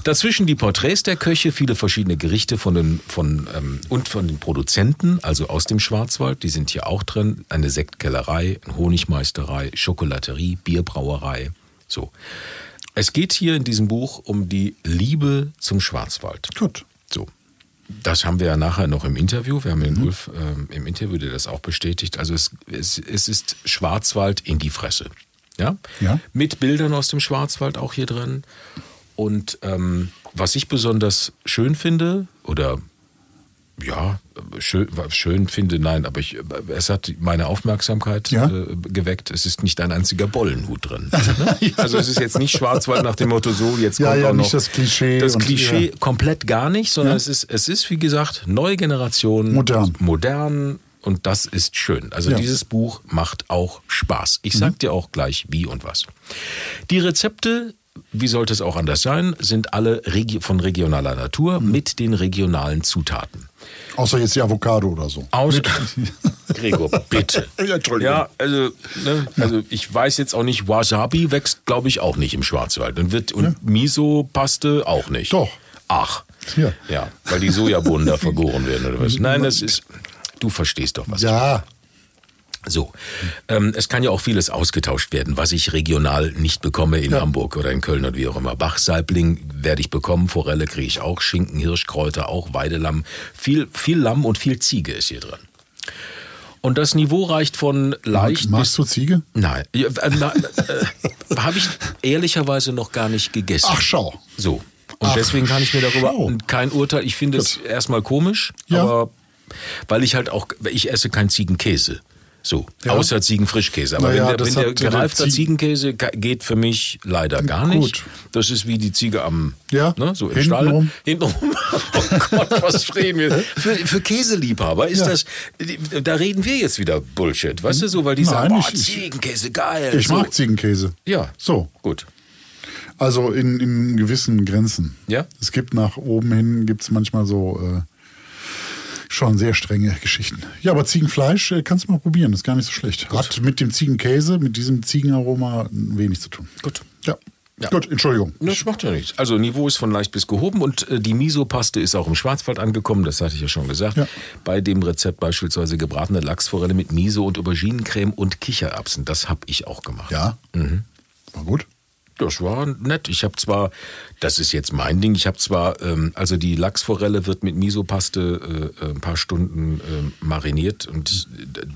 Dazwischen die Porträts der Köche, viele verschiedene Gerichte von den, von, ähm, und von den Produzenten, also aus dem Schwarzwald, die sind hier auch drin. Eine Sektkellerei, eine Honigmeisterei, Schokolaterie, Bierbrauerei. So. Es geht hier in diesem Buch um die Liebe zum Schwarzwald. Gut. So. Das haben wir ja nachher noch im Interview. Wir haben den Ulf ähm, im Interview, der das auch bestätigt. Also es, es, es ist Schwarzwald in die Fresse. Ja? Ja. Mit Bildern aus dem Schwarzwald auch hier drin. Und ähm, was ich besonders schön finde, oder ja, schön, schön finde, nein, aber ich, es hat meine Aufmerksamkeit Ja. äh, geweckt. Es ist nicht ein einziger Bollenhut drin. Ne? Also es ist jetzt nicht Schwarzwald nach dem Motto so, jetzt Ja, kommt ja, auch noch nicht das Klischee Das Klischee ja. komplett gar nicht, sondern Ja. es ist, es ist wie gesagt neue Generation, Modern. modern und das ist schön. Also Ja. Mhm. dieses Buch macht auch Spaß. Ich sag dir auch gleich wie und was. Die Rezepte wie sollte es auch anders sein, sind alle von regionaler Natur mit den regionalen Zutaten. Außer jetzt die Avocado oder so. Aus Gregor, bitte. Ja, Entschuldigung. Ja, also, ne, also ich weiß jetzt auch nicht, Wasabi wächst, glaube ich, auch nicht im Schwarzwald. Und, wird, und Miso-Paste auch nicht. Doch. Ach. Ja. Ja, weil die Sojabohnen da vergoren werden oder was. Nein, das ist. Du verstehst doch was. Ja, So, ähm, es kann ja auch vieles ausgetauscht werden, was ich regional nicht bekomme in Hamburg oder in Köln oder wie auch immer. Bachsaibling werde ich bekommen, Forelle kriege ich auch, Schinken, Hirschkräuter auch, Weidelamm. Viel, viel Lamm und viel Ziege ist hier drin. Und das Niveau reicht von leicht magst bis... du Ziege? Nein, ja, äh, äh, habe ich ehrlicherweise noch gar nicht gegessen. Ach, schau. So. Und Ach, deswegen kann ich mir darüber schau. kein Urteil. Ich finde es erstmal komisch, Ja. aber weil ich halt auch, ich esse kein Ziegenkäse. So, Ja. außer Ziegenfrischkäse. Aber Naja, wenn der, wenn der gereifter Ziegen- Ziegenkäse geht für mich leider gar Gut. nicht. Das ist wie die Ziege am, Ja, ne, so im hintenrum. Stall. Hintenrum. Oh Gott, was reden wir? Für, für Käseliebhaber ist Ja. das, da reden wir jetzt wieder Bullshit. Weißt du so, weil die Nein, sagen, boah, ich- Ziegenkäse, geil. Ich so. mag Ziegenkäse. Ja. So, Gut. also in, in gewissen Grenzen. Ja? Es gibt nach oben hin, gibt es manchmal so äh, schon sehr strenge Geschichten. Ja, aber Ziegenfleisch äh, kannst du mal probieren, ist gar nicht so schlecht. Hat mit dem Ziegenkäse, mit diesem Ziegenaroma wenig zu tun. Gut. Ja. Ja. Gut, Entschuldigung. Das macht ja nichts. Also Niveau ist von leicht bis gehoben und äh, die Miso-Paste ist auch im Schwarzwald angekommen, das hatte ich ja schon gesagt. Ja. Bei dem Rezept beispielsweise gebratene Lachsforelle mit Miso und Auberginencreme und Kichererbsen. Das habe ich auch gemacht. Ja. Mhm. War gut. Das war nett. Ich habe zwar, das ist jetzt mein Ding, ich habe zwar, ähm, also die Lachsforelle wird mit Miso-Paste äh, ein paar Stunden äh, mariniert und äh,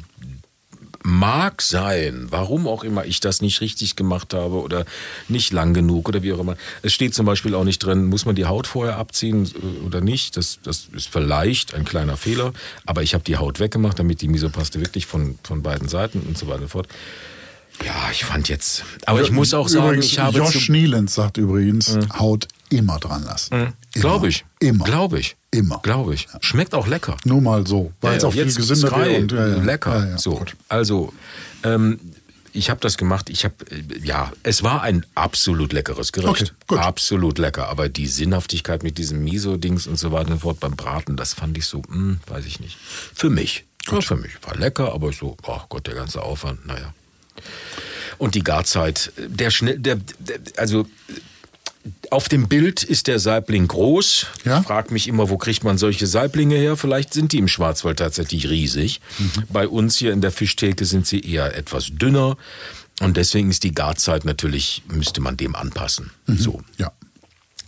mag sein, warum auch immer ich das nicht richtig gemacht habe oder nicht lang genug oder wie auch immer. Es steht zum Beispiel auch nicht drin, muss man die Haut vorher abziehen äh, oder nicht. Das, das ist vielleicht ein kleiner Fehler, aber ich habe die Haut weggemacht, damit die Misopaste wirklich von, von beiden Seiten und so weiter und fort. Ja, ich fand jetzt, aber ich muss auch sagen, ich habe Josh zu, Nielens sagt übrigens, Haut immer dran lassen. Immer. glaube ich, Immer. glaube ich, Immer. glaube ich. Schmeckt auch lecker. Nur mal so, weil es auch viel gesünder Sky. Und, ja, ja. Lecker. Ja, ja, so, gut. also ähm, ich habe das gemacht. Ich habe äh, ja, es war ein absolut leckeres Gericht. Okay, gut. Absolut lecker. Aber die Sinnhaftigkeit mit diesem Miso-Dings und so weiter und so fort beim Braten, das fand ich so, hm, weiß ich nicht. Für mich. Ja, für mich war lecker, aber so, oh Gott, der ganze Aufwand, naja. Und die Garzeit, der schnell, der, der also auf dem Bild ist der Saibling groß. Ja. Ich frage mich immer, wo kriegt man solche Saiblinge her? Vielleicht sind die im Schwarzwald tatsächlich riesig. Bei uns hier in der Fischtheke sind sie eher etwas dünner. Und deswegen ist die Garzeit natürlich, müsste man dem anpassen. So. Ja.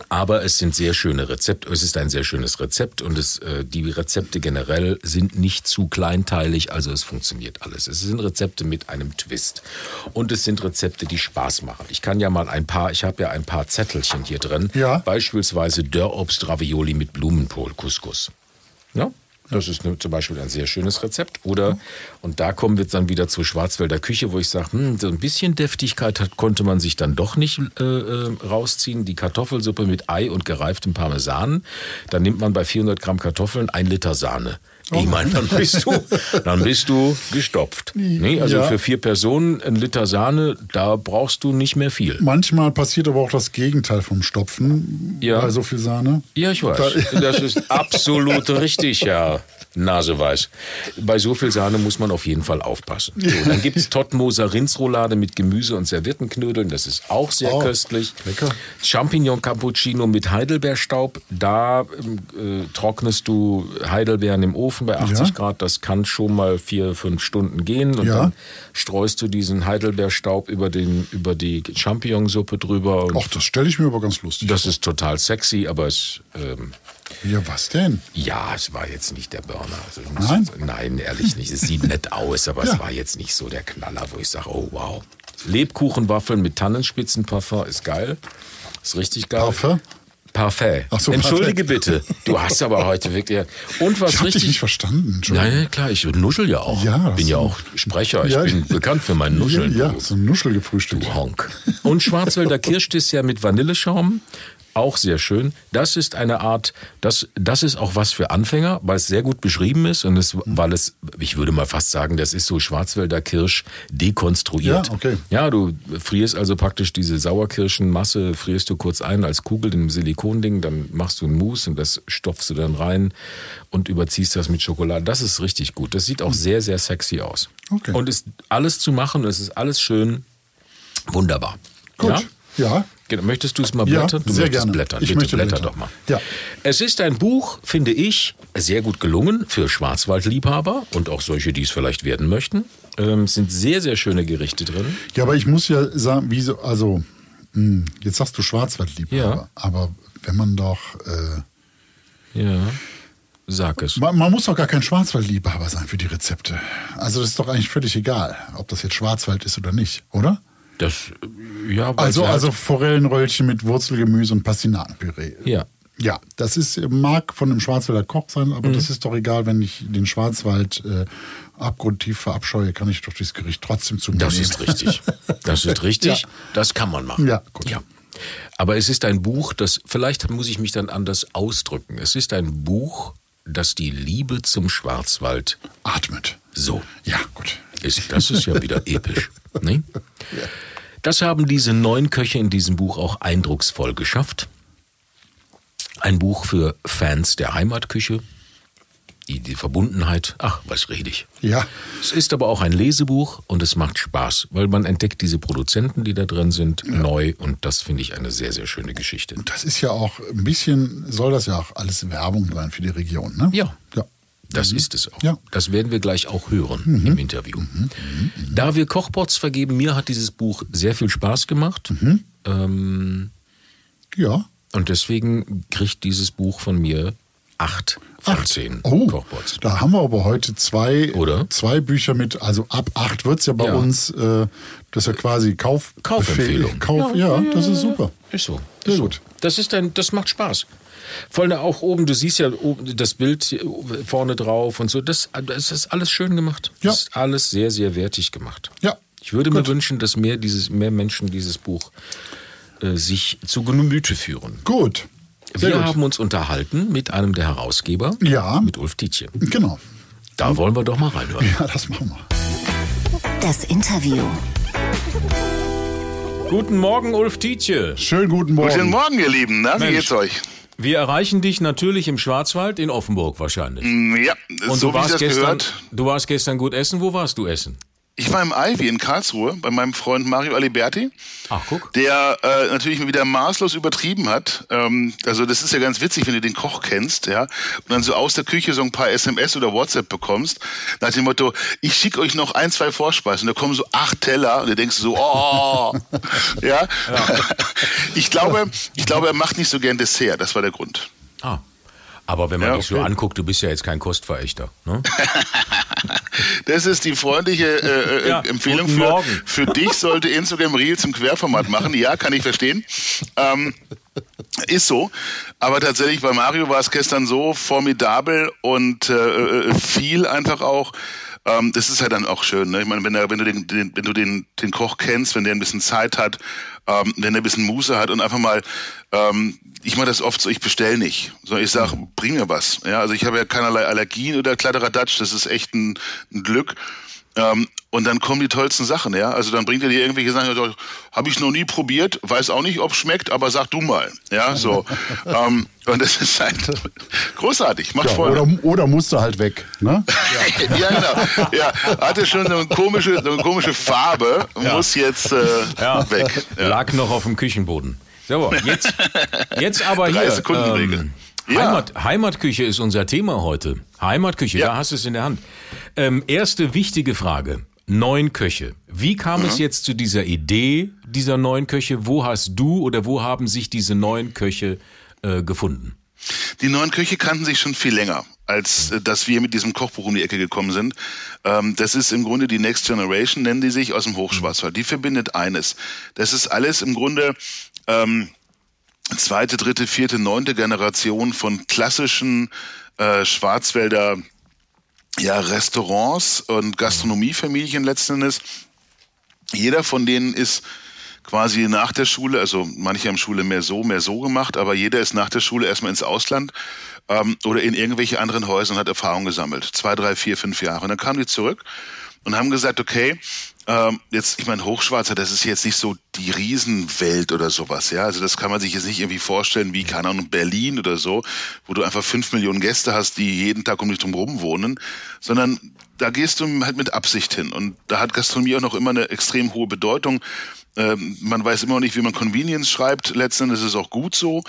Aber es sind sehr schöne Rezepte. Es ist ein sehr schönes Rezept und es, äh, die Rezepte generell sind nicht zu kleinteilig, also es funktioniert alles. Es sind Rezepte mit einem Twist und es sind Rezepte, die Spaß machen. Ich kann ja mal ein paar, ich habe ja ein paar Zettelchen hier drin. Ja. Beispielsweise Dörrobst Ravioli mit Blumenkohl Couscous. Ja? Das ist zum Beispiel ein sehr schönes Rezept. Oder, und da kommen wir dann wieder zur Schwarzwälder Küche, wo ich sage, hm, so ein bisschen Deftigkeit hat, konnte man sich dann doch nicht äh, äh, rausziehen. Die Kartoffelsuppe mit Ei und gereiftem Parmesan. Dann nimmt man bei 400 Gramm Kartoffeln ein Liter Sahne. Ich meine, dann bist du, dann bist du gestopft. Nee, also Ja. für vier Personen ein Liter Sahne, da brauchst du nicht mehr viel. Manchmal passiert aber auch das Gegenteil vom Stopfen Ja. bei so viel Sahne. Ja, ich weiß. Das ist absolut richtig, ja. Naseweiß. Bei so viel Sahne muss man auf jeden Fall aufpassen. So, dann gibt es Tottmoser Rindsroulade mit Gemüse und Serviettenknödeln. Das ist auch sehr Oh, köstlich. lecker. Champignon Cappuccino mit Heidelbeerstaub. Da ähm, äh, trocknest du Heidelbeeren im Ofen bei 80 Ja. Grad. Das kann schon mal vier, fünf Stunden gehen. Und Ja. dann streust du diesen Heidelbeerstaub über, den, über die Champignonsuppe drüber. Ach, das stelle ich mir aber ganz lustig das ist total sexy, aber es... Ähm, Ja, was denn? ja, es war jetzt nicht der Burner. Also ich Nein? Jetzt, nein, ehrlich nicht. Es sieht nett aus, aber Ja. es war jetzt nicht so der Knaller, wo ich sage, oh wow. Lebkuchenwaffeln mit Tannenspitzenparfum ist geil. Ist richtig geil. Parfum? Parfait. So, Entschuldige Parfait. bitte. Du hast aber heute wirklich. Und was Ich habe dich richtig. nicht verstanden. Nein, klar, ich nuschel ja auch. Ja, bin ja auch Sprecher. Ich Ja. bin bekannt für mein Nuscheln. Ja, ja so ein Nuschelgefrühstück. Du Honk. Und Schwarzwälder Kirschdessert mit Vanilleschaum. Auch sehr schön. Das ist eine Art, das, das ist auch was für Anfänger, weil es sehr gut beschrieben ist und es, weil es, ich würde mal fast sagen, das ist so Schwarzwälder Kirsch dekonstruiert. Ja, okay. Ja, du frierst also praktisch diese Sauerkirschenmasse, frierst du kurz ein als Kugel in einem Silikonding, dann machst du einen Mousse und das stopfst du dann rein und überziehst das mit Schokolade. Das ist richtig gut. Das sieht auch sehr, sehr sexy aus. Okay. Und ist alles zu machen, es ist alles schön wunderbar. Gut. Ja? Ja. Genau. Möchtest du es mal Ja, blättern? du sehr möchtest gerne. blättern. Ich Bitte möchte blätter blättern. doch mal. Ja. Es ist ein Buch, finde ich, sehr gut gelungen für Schwarzwaldliebhaber und auch solche, die es vielleicht werden möchten. Ähm, es sind sehr, sehr schöne Gerichte drin. Ja, aber ich muss ja sagen, wieso, also, mh, jetzt sagst du Schwarzwaldliebhaber, Ja. aber wenn man doch, äh, Ja. Sag es. man, man muss doch gar kein Schwarzwaldliebhaber sein für die Rezepte. Also das ist doch eigentlich völlig egal, ob das jetzt Schwarzwald ist oder nicht, oder? Das, ja, Also, halt- also Forellenröllchen mit Wurzelgemüse und Pastinakenpüree. Ja. Ja, das ist, mag von einem Schwarzwälder Koch sein, aber das ist doch egal, wenn ich den Schwarzwald äh, abgrundtief verabscheue, kann ich doch dieses Gericht trotzdem zu mir Das nehmen. ist richtig. Das ist richtig. Ja. Das kann man machen. Ja, gut. Ja. Aber es ist ein Buch, das, vielleicht muss ich mich dann anders ausdrücken. Es ist ein Buch, das die Liebe zum Schwarzwald Atmet. so Ja, gut. ist. Das ist ja wieder episch. Ne? Das haben diese neun Köche in diesem Buch auch eindrucksvoll geschafft. Ein Buch für Fans der Heimatküche. Die, die Verbundenheit, ach, was rede ich. Ja, Es ist aber auch ein Lesebuch und es macht Spaß, weil man entdeckt diese Produzenten, die da drin sind, neu und das finde ich eine sehr, sehr schöne Geschichte. das ist ja auch ein bisschen, soll das ja auch alles Werbung sein für die Region, ne? Ja. Ja. Das ist es auch. Ja. Das werden wir gleich auch hören im Interview. Da wir Kochpots vergeben, mir hat dieses Buch sehr viel Spaß gemacht. Ähm, Ja. und deswegen kriegt dieses Buch von mir acht von Acht. zehn Oh, Kochpots. da haben wir aber heute zwei, Oder? zwei Bücher mit, also ab acht wird es ja bei Ja. uns, äh, das ist ja quasi Kauf Kaufempfehlung. Kauf, ja, das ist super. Ist so. Sehr Ist so. gut. Das ist ein, das macht Spaß. Vor allem auch oben, du siehst ja oben das Bild vorne drauf und so. Das, das ist alles schön gemacht. Ja. Das ist alles sehr, sehr wertig gemacht. Ja. Ich würde mir Gut. wünschen, dass mehr, dieses, mehr Menschen dieses Buch äh, sich zu Gemüte führen. Gut. Sehr wir gut. haben uns unterhalten mit einem der Herausgeber, Ja. mit Ulf Tietjen. Genau. Da wollen wir doch mal reinhören. Ja, das machen wir. Das Interview. Guten Morgen, Ulf Tietje. Schönen guten Morgen. Guten Morgen, ihr Lieben. Na, wie geht's euch? Wir erreichen dich natürlich im Schwarzwald in Offenburg wahrscheinlich. Mm, Ja, Und so du wie warst das gestern, gehört. du warst gestern gut essen. Wo warst du essen? Ich war im Ivy in Karlsruhe bei meinem Freund Mario Aliberti, Ach, der äh, natürlich wieder maßlos übertrieben hat. Ähm, also das ist ja ganz witzig, wenn du den Koch kennst, ja, und dann so aus der Küche so ein paar SMS oder WhatsApp bekommst, nach dem Motto, ich schicke euch noch ein, zwei Vorspeisen. Da kommen so acht Teller und du denkst so, oh, ja. Ich glaube, ich glaube, er macht nicht so gern Dessert. Das war der Grund. Ah. Aber wenn man Ja, dich so okay. anguckt, du bist ja jetzt kein Kostverächter. Ne? Das ist die freundliche äh, äh, Ja, Empfehlung für, Morgen. für dich. Sollte Instagram Reels im Querformat machen. Ja, kann ich verstehen. Ähm, ist so. Aber tatsächlich bei Mario war es gestern so formidabel und äh, äh, viel einfach auch. Ähm, das ist halt dann auch schön. Ne? Ich meine, wenn, wenn du, den, den, wenn du den, den Koch kennst, wenn der ein bisschen Zeit hat, ähm, wenn er ein bisschen Muße hat und einfach mal, ähm, ich mache das oft so, ich bestell nicht. So, ich sage, bring mir was. Ja, also ich habe ja keinerlei Allergien oder Kladderadatsch, das ist echt ein, ein Glück. Ähm, und dann kommen die tollsten Sachen, ja. Also dann bringt er dir irgendwelche Sachen, ja, habe ich noch nie probiert, weiß auch nicht, ob schmeckt, aber sag du mal. Ja, so. ähm, und das ist halt großartig, macht Ja, Freude. oder, oder musst du halt weg. Ne? Ja, genau. Ja, hatte schon so eine komische, so eine komische Farbe, muss jetzt äh, weg. Ja. Lag noch auf dem Küchenboden. So, jetzt, jetzt aber hier. Sekunden. Ja. Heimat, Heimatküche ist unser Thema heute. Heimatküche, Ja. da hast du es in der Hand. Ähm, erste wichtige Frage. Neun Köche. Wie kam Mhm. es jetzt zu dieser Idee dieser neun Köche? Wo hast du oder wo haben sich diese neun Köche äh, gefunden? Die neuen Köche kannten sich schon viel länger, als äh, dass wir mit diesem Kochbuch um die Ecke gekommen sind. Ähm, das ist im Grunde die Next Generation, nennen die sich, aus dem Hochschwarzwald. Die verbindet eines. Das ist alles im Grunde ähm, zweite, dritte, vierte, neunte Generation von klassischen äh, Schwarzwälder ja, Restaurants und Gastronomiefamilien letzten Endes. Jeder von denen ist quasi nach der Schule, also manche haben Schule mehr so, mehr so gemacht, aber jeder ist nach der Schule erstmal ins Ausland ähm, oder in irgendwelche anderen Häuser und hat Erfahrung gesammelt. Zwei, drei, vier, fünf Jahre. Und dann kamen die zurück und haben gesagt, okay, ähm, jetzt, ich meine, Hochschwarzer, das ist jetzt nicht so die Riesenwelt oder sowas, ja. Also das kann man sich jetzt nicht irgendwie vorstellen wie, keine Ahnung, Berlin oder so, wo du einfach fünf Millionen Gäste hast, die jeden Tag um dich drum rum wohnen, sondern da gehst du halt mit Absicht hin. Und da hat Gastronomie auch noch immer eine extrem hohe Bedeutung. Ähm, man weiß immer noch nicht, wie man Convenience schreibt. Letzten Endes ist es auch gut so.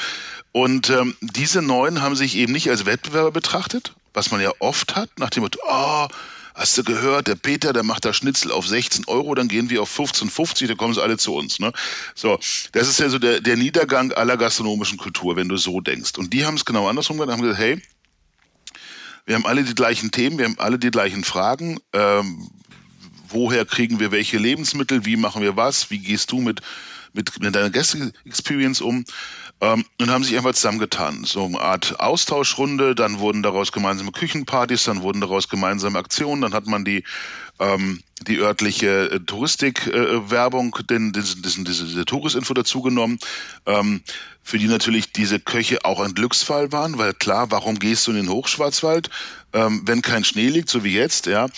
Und ähm, diese Neuen haben sich eben nicht als Wettbewerber betrachtet, was man ja oft hat, nach dem Motto, oh, hast du gehört, der Peter, der macht da Schnitzel auf 16 Euro, dann gehen wir auf 15,50, dann kommen sie alle zu uns. Ne? So, das ist ja so der, der Niedergang aller gastronomischen Kultur, wenn du so denkst. Und die haben es genau andersrum gemacht, haben gesagt, hey, wir haben alle die gleichen Themen, wir haben alle die gleichen Fragen. Ähm, woher kriegen wir welche Lebensmittel? Wie machen wir was? Wie gehst du mit, mit, mit deiner Gäste-Experience um? Ähm, und haben sich einfach zusammengetan. So eine Art Austauschrunde, dann wurden daraus gemeinsame Küchenpartys, dann wurden daraus gemeinsame Aktionen, dann hat man die ähm, die örtliche äh, Touristikwerbung, äh, den, diesen, diesen, diese, Touristinfo dazugenommen, ähm, für die natürlich diese Köche auch ein Glücksfall waren, weil klar, warum gehst du in den Hochschwarzwald, ähm, wenn kein Schnee liegt, so wie jetzt, ja?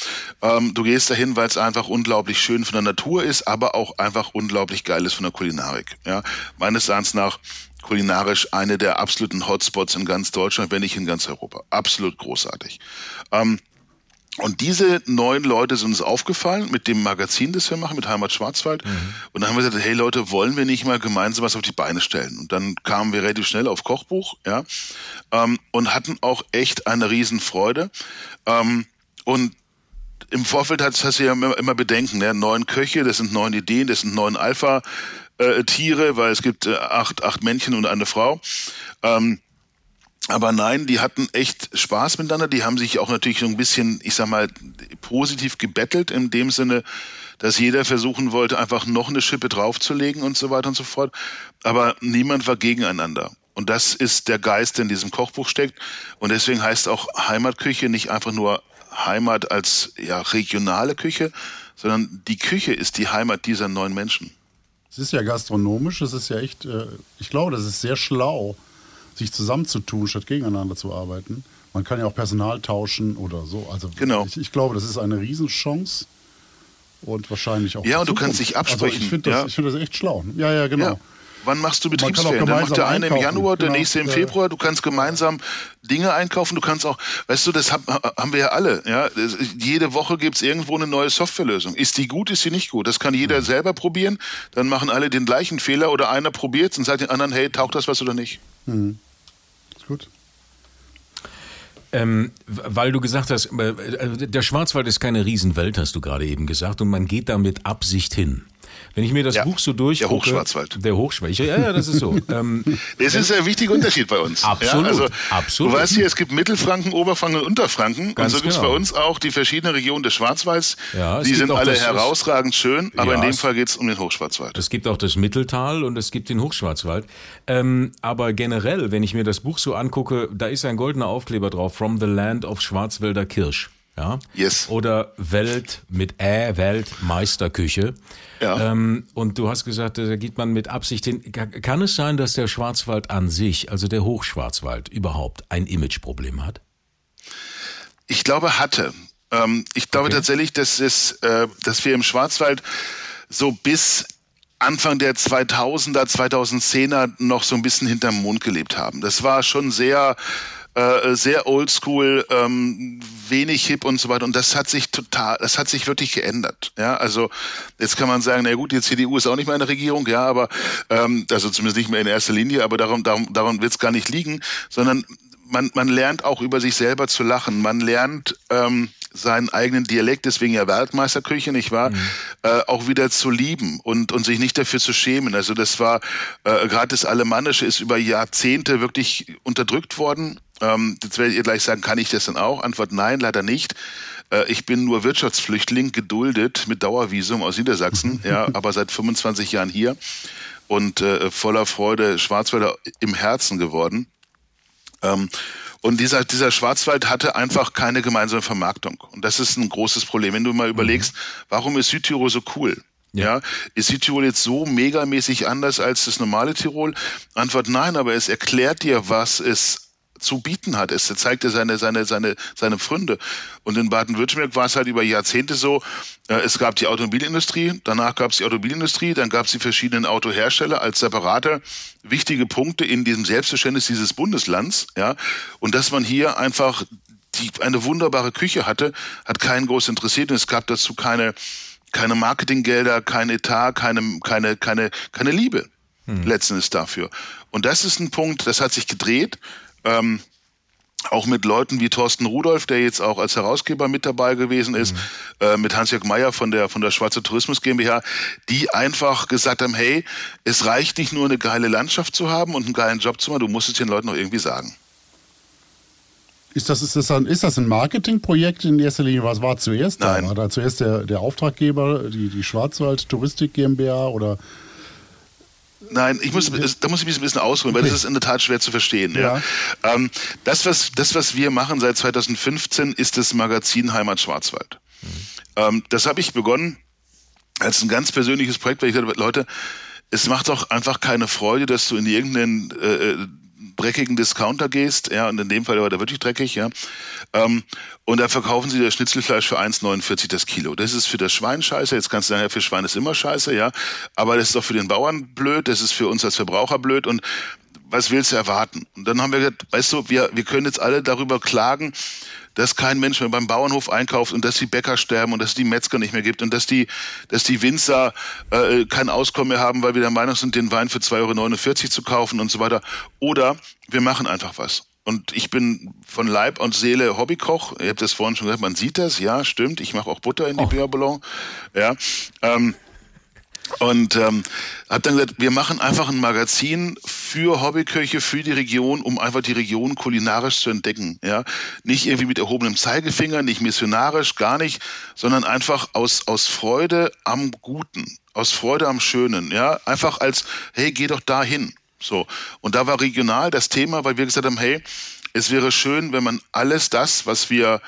Ähm, du gehst dahin, weil es einfach unglaublich schön von der Natur ist, aber auch einfach unglaublich geil ist von der Kulinarik, ja? Meines Erachtens nach kulinarisch eine der absoluten Hotspots in ganz Deutschland, wenn nicht in ganz Europa. Absolut großartig. Ähm, und diese neun Leute sind uns aufgefallen mit dem Magazin, das wir machen, mit Heimat Schwarzwald. Mhm. Und dann haben wir gesagt, hey Leute, wollen wir nicht mal gemeinsam was auf die Beine stellen? Und dann kamen wir relativ schnell auf Kochbuch, ja, ähm, und hatten auch echt eine Riesenfreude. Ähm, und im Vorfeld hast, hast du ja immer, immer Bedenken, ne? neun Köche, das sind neun Ideen, das sind neun Alpha-Tiere, äh, weil es gibt äh, acht, acht Männchen und eine Frau. Ähm, aber nein, die hatten echt Spaß miteinander. Die haben sich auch natürlich so ein bisschen, ich sag mal, positiv gebettelt in dem Sinne, dass jeder versuchen wollte, einfach noch eine Schippe draufzulegen und so weiter und so fort. Aber niemand war gegeneinander. Und das ist der Geist, der in diesem Kochbuch steckt. Und deswegen heißt auch Heimatküche nicht einfach nur Heimat als ja, regionale Küche, sondern die Küche ist die Heimat dieser neuen Menschen. Es ist ja gastronomisch, es ist ja echt, äh, ich glaube, das ist sehr schlau sich zusammenzutun, statt gegeneinander zu arbeiten. Man kann ja auch Personal tauschen oder so. Also genau. ich, ich glaube, das ist eine Riesenchance und wahrscheinlich auch. Ja, und du kannst dich absprechen. Also ich finde das, ja. find das echt schlau. Ja, ja, genau. Ja. Wann machst du Betriebsferien? Dann macht der eine im Januar, der genau. nächste im Februar. Du kannst gemeinsam Dinge einkaufen. Du kannst auch, weißt du, das haben wir ja alle. Ja? Jede Woche gibt es irgendwo eine neue Softwarelösung. Ist die gut, ist sie nicht gut? Das kann jeder mhm. selber probieren. Dann machen alle den gleichen Fehler oder einer probiert es und sagt den anderen, hey, taugt das was oder nicht? Mhm. Gut. Ähm, weil du gesagt hast, äh, der Schwarzwald ist keine Riesenwelt, hast du gerade eben gesagt, und man geht da mit Absicht hin. Wenn ich mir das ja, Buch so durchgucke. Der Hochschwarzwald. Der Hochschwarzwald. Ja, ja, das ist so. ähm, das ist ein wichtiger Unterschied bei uns. Absolut. Ja, also, absolut. Du weißt hier, es gibt Mittelfranken, Oberfranken und Unterfranken. Ganz und so gibt es genau. bei uns auch die verschiedenen Regionen des Schwarzwalds. Ja, die sind alle herausragend schön, aber ja, in dem Fall geht es um den Hochschwarzwald. Es gibt auch das Mitteltal und es gibt den Hochschwarzwald. Ähm, aber generell, wenn ich mir das Buch so angucke, da ist ein goldener Aufkleber drauf, From the Land of Schwarzwälder Kirsch ja. Yes. Oder Welt mit Ä, Weltmeisterküche. Ja. Ähm, und du hast gesagt, da geht man mit Absicht hin. Kann es sein, dass der Schwarzwald an sich, also der Hochschwarzwald überhaupt, ein Imageproblem hat? Ich glaube, hatte. Ähm, ich glaube okay. tatsächlich, dass, es, äh, dass wir im Schwarzwald so bis Anfang der 2000er, 2010er noch so ein bisschen hinterm Mond gelebt haben. Das war schon sehr äh, sehr oldschool, ähm, wenig hip und so weiter. Und das hat sich total, das hat sich wirklich geändert. Ja, also jetzt kann man sagen, na gut, die CDU ist auch nicht mehr in der Regierung, ja, aber ähm, also zumindest nicht mehr in erster Linie, aber darum, darum, darum wird es gar nicht liegen, sondern man, man lernt auch über sich selber zu lachen. Man lernt ähm, seinen eigenen Dialekt, deswegen ja Weltmeisterküche, nicht wahr, mhm. äh, auch wieder zu lieben und, und sich nicht dafür zu schämen. Also das war, äh, gerade das Alemannische ist über Jahrzehnte wirklich unterdrückt worden ähm, jetzt werdet ihr gleich sagen, kann ich das denn auch? Antwort nein, leider nicht. Äh, ich bin nur Wirtschaftsflüchtling, geduldet mit Dauervisum aus Niedersachsen, ja, aber seit 25 Jahren hier und äh, voller Freude Schwarzwälder im Herzen geworden. Ähm, und dieser, dieser Schwarzwald hatte einfach keine gemeinsame Vermarktung. Und das ist ein großes Problem. Wenn du mal überlegst, warum ist Südtirol so cool? Ja. Ist Südtirol jetzt so megamäßig anders als das normale Tirol? Antwort nein, aber es erklärt dir, was es zu bieten hat. Es zeigt dir seine, seine, seine, seine Pfründe. Und in Baden-Württemberg war es halt über Jahrzehnte so, äh, es gab die Automobilindustrie, danach gab es die Automobilindustrie, dann gab es die verschiedenen Autohersteller als separate wichtige Punkte in diesem Selbstverständnis dieses Bundeslands. Ja. Und dass man hier einfach die, eine wunderbare Küche hatte, hat keinen groß interessiert und es gab dazu keine, keine Marketinggelder, kein Etat, keine, keine, keine, keine Liebe hm. letzten Endes dafür. Und das ist ein Punkt, das hat sich gedreht. Ähm, auch mit Leuten wie Thorsten Rudolf, der jetzt auch als Herausgeber mit dabei gewesen ist, mhm. äh, mit Hans-Jörg Meyer von der, von der Schwarze Tourismus GmbH, die einfach gesagt haben, hey, es reicht nicht nur eine geile Landschaft zu haben und einen geilen Job zu machen, du musst es den Leuten auch irgendwie sagen. Ist das, ist, das ein, ist das ein Marketingprojekt in erster Linie? Was war zuerst Nein. da? War da zuerst der, der Auftraggeber, die, die Schwarzwald Touristik GmbH oder Nein, ich muss, da muss ich mich ein bisschen ausholen, weil okay. das ist in der Tat schwer zu verstehen. Ja. ja. Ähm, das, was, das, was wir machen seit 2015, ist das Magazin Heimat Schwarzwald. Mhm. Ähm, das habe ich begonnen als ein ganz persönliches Projekt, weil ich habe, Leute, es macht doch einfach keine Freude, dass du in irgendeinen äh, äh dreckigen Discounter gehst, ja, und in dem Fall war der wirklich dreckig, ja, ähm, und da verkaufen sie das Schnitzelfleisch für 1,49 das Kilo. Das ist für das Schwein scheiße, jetzt kannst du sagen, ja, für Schwein ist immer scheiße, ja, aber das ist doch für den Bauern blöd, das ist für uns als Verbraucher blöd und was willst du erwarten? Und dann haben wir gesagt, weißt du, wir, wir können jetzt alle darüber klagen, dass kein Mensch mehr beim Bauernhof einkauft und dass die Bäcker sterben und dass es die Metzger nicht mehr gibt und dass die, dass die Winzer äh, kein Auskommen mehr haben, weil wir der Meinung sind, den Wein für 2,49 Euro zu kaufen und so weiter. Oder wir machen einfach was. Und ich bin von Leib und Seele Hobbykoch. Ihr habt das vorhin schon gesagt, man sieht das, ja, stimmt. Ich mache auch Butter in die oh. Beurre Bouillon. Ja. Ähm, und ähm, habe dann gesagt, wir machen einfach ein Magazin für Hobbyköche, für die Region, um einfach die Region kulinarisch zu entdecken. Ja, nicht irgendwie mit erhobenem Zeigefinger, nicht missionarisch, gar nicht, sondern einfach aus aus Freude am Guten, aus Freude am Schönen. Ja, einfach als hey, geh doch dahin. So und da war regional das Thema, weil wir gesagt haben, hey, es wäre schön, wenn man alles das, was wir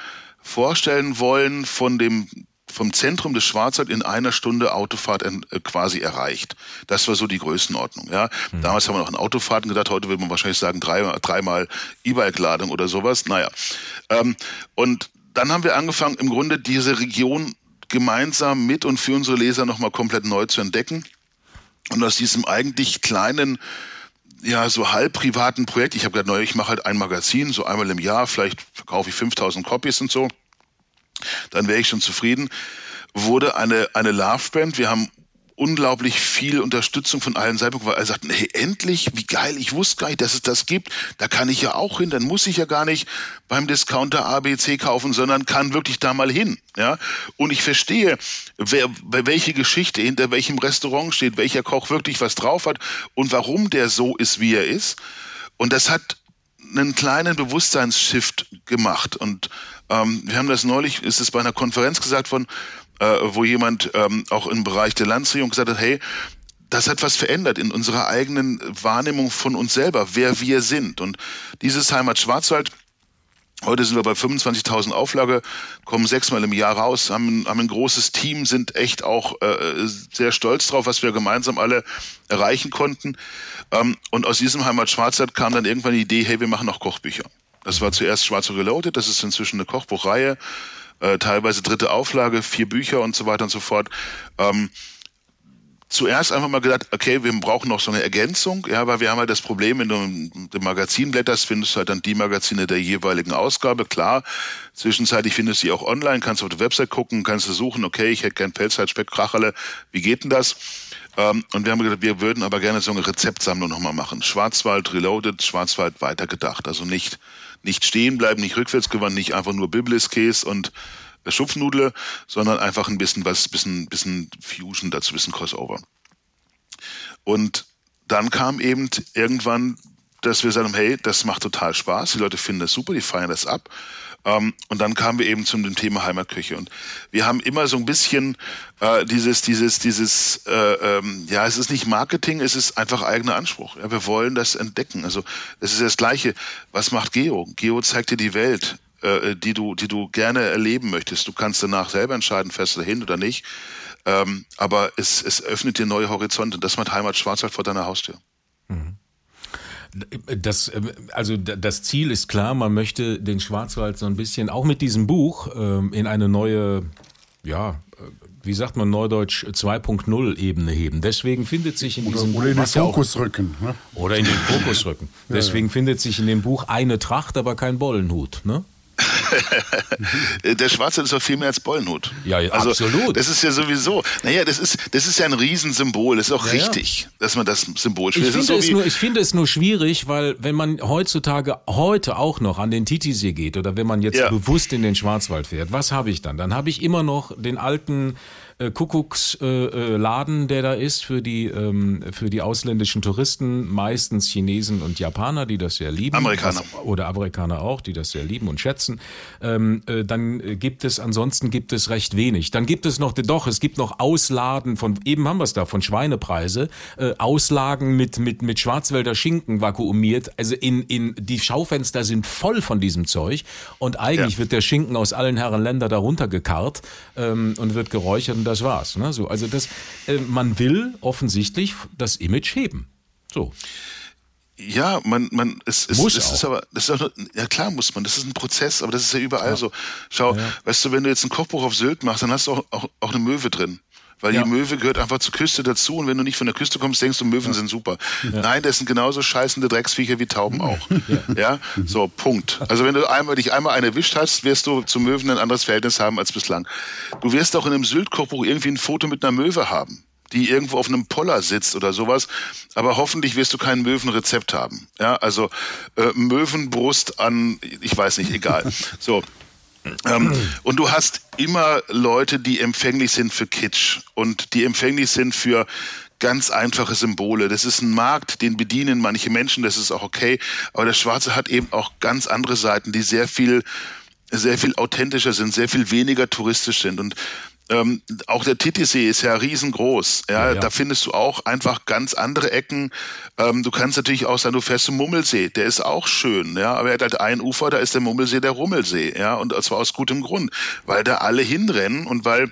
vorstellen wollen von dem vom Zentrum des Schwarzwald in einer Stunde Autofahrt äh, quasi erreicht. Das war so die Größenordnung. Ja. Mhm. Damals haben wir noch an Autofahrten gedacht, heute würde man wahrscheinlich sagen drei, dreimal E-Bike-Ladung oder sowas. Naja. Ähm, und dann haben wir angefangen, im Grunde diese Region gemeinsam mit und für unsere Leser nochmal komplett neu zu entdecken. Und aus diesem eigentlich kleinen ja, so halb privaten Projekt. Ich habe gesagt, neu, ich mache halt ein Magazin, so einmal im Jahr, vielleicht verkaufe ich 5000 Copies und so dann wäre ich schon zufrieden. Wurde eine, eine Love-Band. Wir haben unglaublich viel Unterstützung von allen Seiten weil alle sagten, hey, endlich, wie geil, ich wusste gar nicht, dass es das gibt. Da kann ich ja auch hin, dann muss ich ja gar nicht beim Discounter ABC kaufen, sondern kann wirklich da mal hin. Ja? Und ich verstehe, wer, welche Geschichte hinter welchem Restaurant steht, welcher Koch wirklich was drauf hat und warum der so ist, wie er ist. Und das hat einen kleinen Bewusstseinsshift gemacht. Und ähm, wir haben das neulich, ist es bei einer Konferenz gesagt von, äh, wo jemand ähm, auch im Bereich der Landesregierung gesagt hat, hey, das hat was verändert in unserer eigenen Wahrnehmung von uns selber, wer wir sind. Und dieses Heimat Schwarzwald, heute sind wir bei 25.000 Auflage, kommen sechsmal im Jahr raus, haben, haben ein großes Team, sind echt auch äh, sehr stolz drauf, was wir gemeinsam alle erreichen konnten. Ähm, und aus diesem Heimat Schwarzwald kam dann irgendwann die Idee, hey, wir machen noch Kochbücher. Das war zuerst Schwarz Reloaded, das ist inzwischen eine Kochbuchreihe, äh, teilweise dritte Auflage, vier Bücher und so weiter und so fort. Ähm, zuerst einfach mal gedacht, okay, wir brauchen noch so eine Ergänzung, ja, weil wir haben halt das Problem, wenn du im Magazin blätterst, findest du halt dann die Magazine der jeweiligen Ausgabe, klar. Zwischenzeitlich findest du sie auch online, kannst auf der Website gucken, kannst du suchen, okay, ich hätte gern Pelzheit, Speck, Kracherle, wie geht denn das? Ähm, und wir haben gesagt, wir würden aber gerne so eine Rezeptsammlung nochmal machen. Schwarzwald Reloaded, Schwarzwald weitergedacht. Also nicht nicht stehen bleiben, nicht rückwärts gewandt, nicht einfach nur Bibliskäse und Schupfnudel, sondern einfach ein bisschen was, bisschen, bisschen Fusion dazu, bisschen Crossover. Und dann kam eben irgendwann, dass wir sagen, hey, das macht total Spaß, die Leute finden das super, die feiern das ab. Ähm, und dann kamen wir eben zum dem Thema Heimatküche. Und wir haben immer so ein bisschen äh, dieses, dieses, dieses, äh, ähm, ja, es ist nicht Marketing, es ist einfach eigener Anspruch. Ja, wir wollen das entdecken. Also es ist das Gleiche. Was macht Geo? Geo zeigt dir die Welt äh, die du, die du gerne erleben möchtest. Du kannst danach selber entscheiden, fährst du dahin oder nicht. Ähm, aber es, es öffnet dir neue Horizonte. Das macht Heimat Schwarzwald vor deiner Haustür. Das, äh, also das Ziel ist klar, man möchte den Schwarzwald so ein bisschen, auch mit diesem Buch, ähm, in eine neue, ja, äh, wie sagt man Neudeutsch, 2.0 Ebene heben. Deswegen findet sich in diesem oder in den ja auch- Fokus rücken. Ne? oder in den Fokus rücken. Deswegen findet sich in dem Buch eine Tracht, aber kein Bollenhut. Ne? Der Schwarzwald ist doch viel mehr als Bollenhut. Ja, ja, also, absolut. Das ist ja sowieso, naja, das ist, das ist ja ein Riesensymbol. Das ist auch Ja, ja. richtig, dass man das Symbol Ich spielt. Ist finde, so es nur, ich finde es nur schwierig, weil wenn man heutzutage heute auch noch an den Titisee geht oder wenn man jetzt Ja. bewusst in den Schwarzwald fährt, was habe ich dann? Dann habe ich immer noch den alten äh, Kuckucksladen, äh, Laden, der da ist für die, ähm, für die ausländischen Touristen, meistens Chinesen und Japaner, die das sehr lieben. Amerikaner. Was, oder Amerikaner auch, die das sehr lieben und schätzen. Ähm, äh, dann äh, gibt es, ansonsten gibt es recht wenig. Dann gibt es noch, doch, es gibt noch Ausladen von, eben haben wir es da, von Schweinepreise, äh, Auslagen mit, mit, mit Schwarzwälder Schinken vakuumiert. Also in, in, die Schaufenster sind voll von diesem Zeug und eigentlich Ja. wird der Schinken aus allen Herren Länder darunter gekarrt ähm, und wird geräuchert und das war's. Ne? So, also das, äh, man will offensichtlich das Image heben. So. Ja, man, man, es, es, Muss es auch. ist aber, das ist auch, ja klar muss man, das ist ein Prozess, aber das ist ja überall so. Schau, weißt du, wenn du jetzt ein Kochbuch auf Sylt machst, dann hast du auch, auch, auch eine Möwe drin. Weil Ja. die Möwe gehört einfach zur Küste dazu und wenn du nicht von der Küste kommst, denkst du, Möwen sind super. Nein, das sind genauso scheißende Drecksviecher wie Tauben auch. Ja. so, Punkt. Also wenn du einmal, dich einmal einen erwischt hast, wirst du zu Möwen ein anderes Verhältnis haben als bislang. Du wirst auch in einem Sylt-Kochbuch irgendwie ein Foto mit einer Möwe haben die irgendwo auf einem Poller sitzt oder sowas. Aber hoffentlich wirst du kein Möwenrezept haben. Ja, also äh, Möwenbrust an, ich weiß nicht, egal. So. Ähm, und du hast immer Leute, die empfänglich sind für Kitsch und die empfänglich sind für ganz einfache Symbole. Das ist ein Markt, den bedienen manche Menschen, das ist auch okay. Aber der Schwarze hat eben auch ganz andere Seiten, die sehr viel, sehr viel authentischer sind, sehr viel weniger touristisch sind. Und ähm, auch der Titisee ist ja riesengroß. Ja, Ja, ja. Da findest du auch einfach ganz andere Ecken. Ähm, du kannst natürlich auch sagen, du fährst zum Mummelsee. Der ist auch schön, ja, aber er hat halt ein Ufer, da ist der Mummelsee der Rummelsee, ja, und zwar aus gutem Grund, weil da alle hinrennen und weil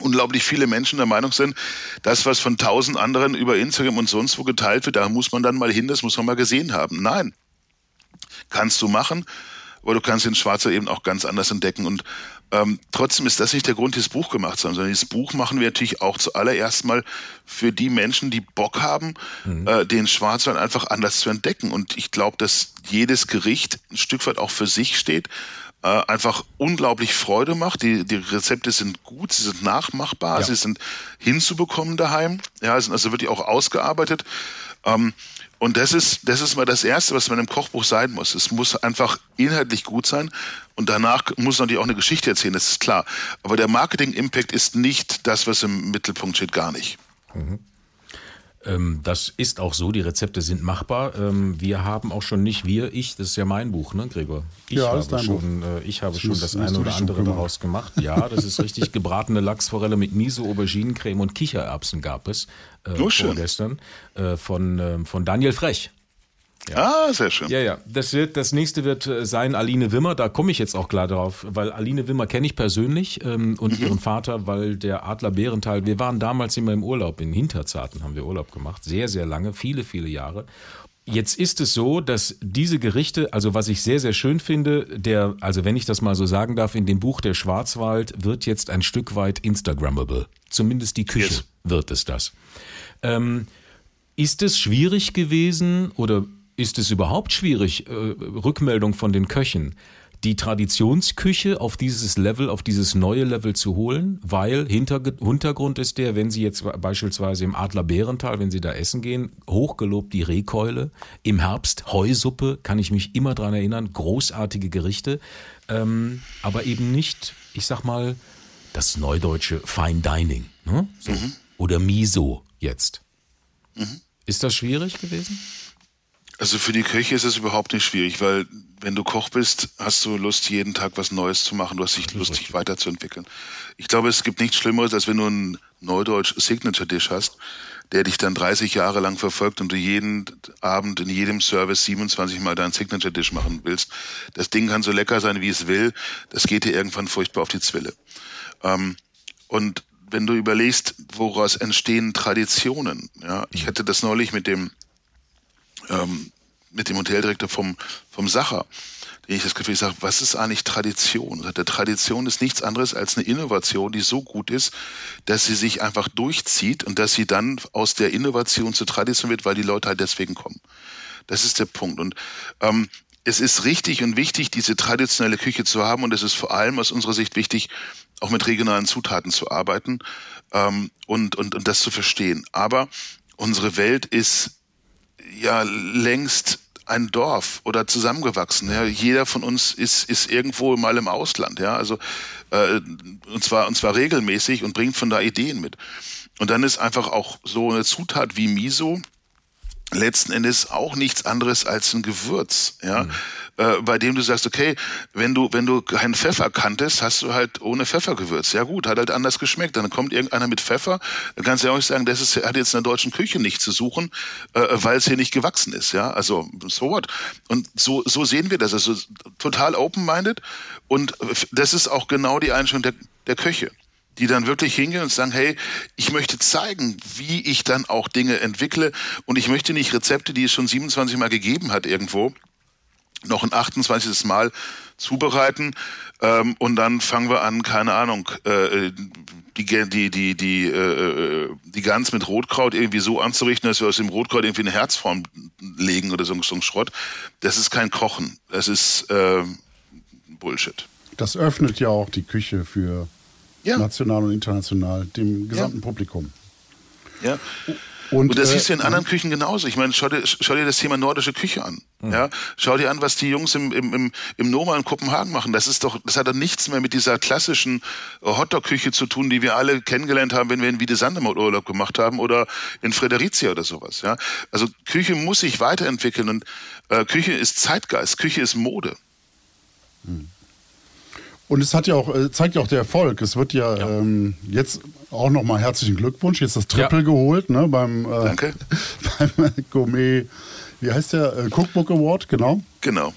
unglaublich viele Menschen der Meinung sind, das, was von tausend anderen über Instagram und sonst wo geteilt wird, da muss man dann mal hin, das muss man mal gesehen haben. Nein, kannst du machen, aber du kannst den Schwarzer eben auch ganz anders entdecken. Und ähm, trotzdem ist das nicht der Grund, dieses Buch gemacht zu haben, sondern dieses Buch machen wir natürlich auch zuallererst mal für die Menschen, die Bock haben, äh, den Schwarzwald einfach anders zu entdecken. Und ich glaube, dass jedes Gericht ein Stück weit auch für sich steht, äh, einfach unglaublich Freude macht. Die, die Rezepte sind gut, sie sind nachmachbar, Ja. sie sind hinzubekommen daheim. Ja, sind also wirklich auch ausgearbeitet. Ähm, und das ist, das ist mal das Erste, was man im Kochbuch sein muss. Es muss einfach inhaltlich gut sein und danach muss natürlich auch eine Geschichte erzählen, das ist klar. Aber der Marketing-Impact ist nicht das, was im Mittelpunkt steht, gar nicht. Ähm, das ist auch so, die Rezepte sind machbar. Ähm, wir haben auch schon nicht wir, ich, das ist ja mein Buch, ne, Gregor? Ich Ja, habe schon, äh, ich habe schon das eine oder andere daraus gemacht. Ja, das ist richtig. Gebratene Lachsforelle mit Miso, Auberginencreme und Kichererbsen gab es äh, schön. vorgestern äh, von, ähm, von Daniel Frech. Ah, sehr schön. Ja, ja. Das, wird, das nächste wird äh, sein Aline Wimmer. Da komme ich jetzt auch klar drauf, weil Aline Wimmer kenne ich persönlich ähm, und ihren Vater, weil der Adler Bärenthal, wir waren damals immer im Urlaub, in Hinterzarten haben wir Urlaub gemacht. Sehr, sehr lange, viele, viele Jahre. Jetzt ist es so, dass diese Gerichte, also was ich sehr, sehr schön finde, der, also wenn ich das mal so sagen darf, in dem Buch Der Schwarzwald wird jetzt ein Stück weit Instagrammable. Zumindest die Küche Yes. wird es das. Ähm, ist es schwierig gewesen oder ist es überhaupt schwierig, äh, Rückmeldung von den Köchen, die Traditionsküche auf dieses Level, auf dieses neue Level zu holen? Weil Hintergrund ist der, wenn Sie jetzt beispielsweise im Adler Bärental, wenn Sie da essen gehen, hochgelobt die Rehkeule, im Herbst Heusuppe, kann ich mich immer dran erinnern, großartige Gerichte, ähm, aber eben nicht, ich sag mal, das neudeutsche Fine Dining. Ne? So. Oder Miso jetzt. Ist das schwierig gewesen? Also für die Köche ist es überhaupt nicht schwierig, weil wenn du Koch bist, hast du Lust, jeden Tag was Neues zu machen. Du hast dich Lust, dich weiterzuentwickeln. Ich glaube, es gibt nichts Schlimmeres, als wenn du einen Neudeutsch Signature Dish hast, der dich dann 30 Jahre lang verfolgt und du jeden Abend in jedem Service 27 Mal deinen Signature Dish machen willst. Das Ding kann so lecker sein, wie es will. Das geht dir irgendwann furchtbar auf die Zwille. Ähm, und wenn du überlegst, woraus entstehen Traditionen. Ja, ich hatte das neulich mit dem ähm, mit dem Hoteldirektor vom vom Sacher, den ich das Gefühl, sage, was ist eigentlich Tradition? Der Tradition ist nichts anderes als eine Innovation, die so gut ist, dass sie sich einfach durchzieht und dass sie dann aus der Innovation zur Tradition wird, weil die Leute halt deswegen kommen. Das ist der Punkt. Und ähm, es ist richtig und wichtig, diese traditionelle Küche zu haben und es ist vor allem aus unserer Sicht wichtig, auch mit regionalen Zutaten zu arbeiten ähm, und, und, und das zu verstehen. Aber unsere Welt ist ja längst ein Dorf oder zusammengewachsen. Ja. Jeder von uns ist, ist irgendwo mal im Ausland, ja. Also äh, und zwar und zwar regelmäßig und bringt von da Ideen mit. Und dann ist einfach auch so eine Zutat wie Miso letzten Endes auch nichts anderes als ein Gewürz, ja, mhm. äh, bei dem du sagst, okay, wenn du wenn du keinen Pfeffer kanntest, hast du halt ohne Pfeffer gewürzt. Ja gut, hat halt anders geschmeckt. Dann kommt irgendeiner mit Pfeffer, dann kannst du ja auch nicht sagen, das ist, hat jetzt in der deutschen Küche nichts zu suchen, äh, weil es hier nicht gewachsen ist, ja. Also so what. Und so so sehen wir das, also total open-minded und das ist auch genau die Einstellung der der Köche die dann wirklich hingehen und sagen, hey, ich möchte zeigen, wie ich dann auch Dinge entwickle und ich möchte nicht Rezepte, die es schon 27 Mal gegeben hat irgendwo, noch ein 28. Mal zubereiten ähm, und dann fangen wir an, keine Ahnung, äh, die die die die äh, die Gans mit Rotkraut irgendwie so anzurichten, dass wir aus dem Rotkraut irgendwie eine Herzform legen oder so, so ein Schrott. Das ist kein Kochen, das ist äh, Bullshit. Das öffnet ja auch die Küche für ja. national und international, dem gesamten ja. Publikum. Ja. Und, und das äh, siehst du in anderen Küchen genauso. Ich meine, schau dir, schau dir das Thema nordische Küche an. Mhm. Ja, schau dir an, was die Jungs im, im, im, im Noma in Kopenhagen machen. Das ist doch, das hat doch nichts mehr mit dieser klassischen äh, Hotdog-Küche zu tun, die wir alle kennengelernt haben, wenn wir in Wiedesande mal Urlaub gemacht haben oder in Fredericia oder sowas. Ja, also Küche muss sich weiterentwickeln und äh, Küche ist Zeitgeist, Küche ist Mode. Mhm. Und es hat ja auch, äh, zeigt ja auch der Erfolg. Es wird ja, ja. Ähm, jetzt auch nochmal herzlichen Glückwunsch. Jetzt das Triple ja. geholt, ne, beim, äh, Danke. beim Gourmet, wie heißt der? Äh, Cookbook Award, genau. Genau.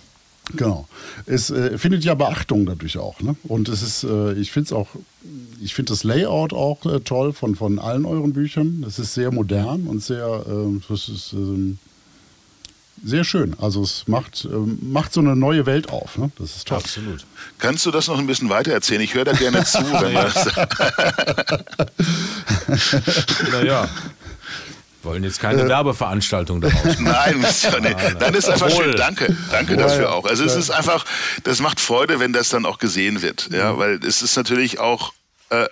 Genau. Es äh, findet ja Beachtung dadurch auch. Ne? Und es ist, äh, ich finde es auch, ich finde das Layout auch äh, toll von, von allen euren Büchern. Es ist sehr modern und sehr, äh, das ist, ähm, sehr schön. Also es macht, ähm, macht so eine neue Welt auf. Ne? Das ist toll. Absolut. Kannst du das noch ein bisschen weiter erzählen? Ich höre da gerne zu. wenn naja. Wollen jetzt keine äh, Werbeveranstaltung daraus. Nein, ja nicht. dann ist einfach Wohl. schön. Danke, danke Wohl. dafür auch. Also es ist einfach, das macht Freude, wenn das dann auch gesehen wird. Ja, mhm. weil es ist natürlich auch äh,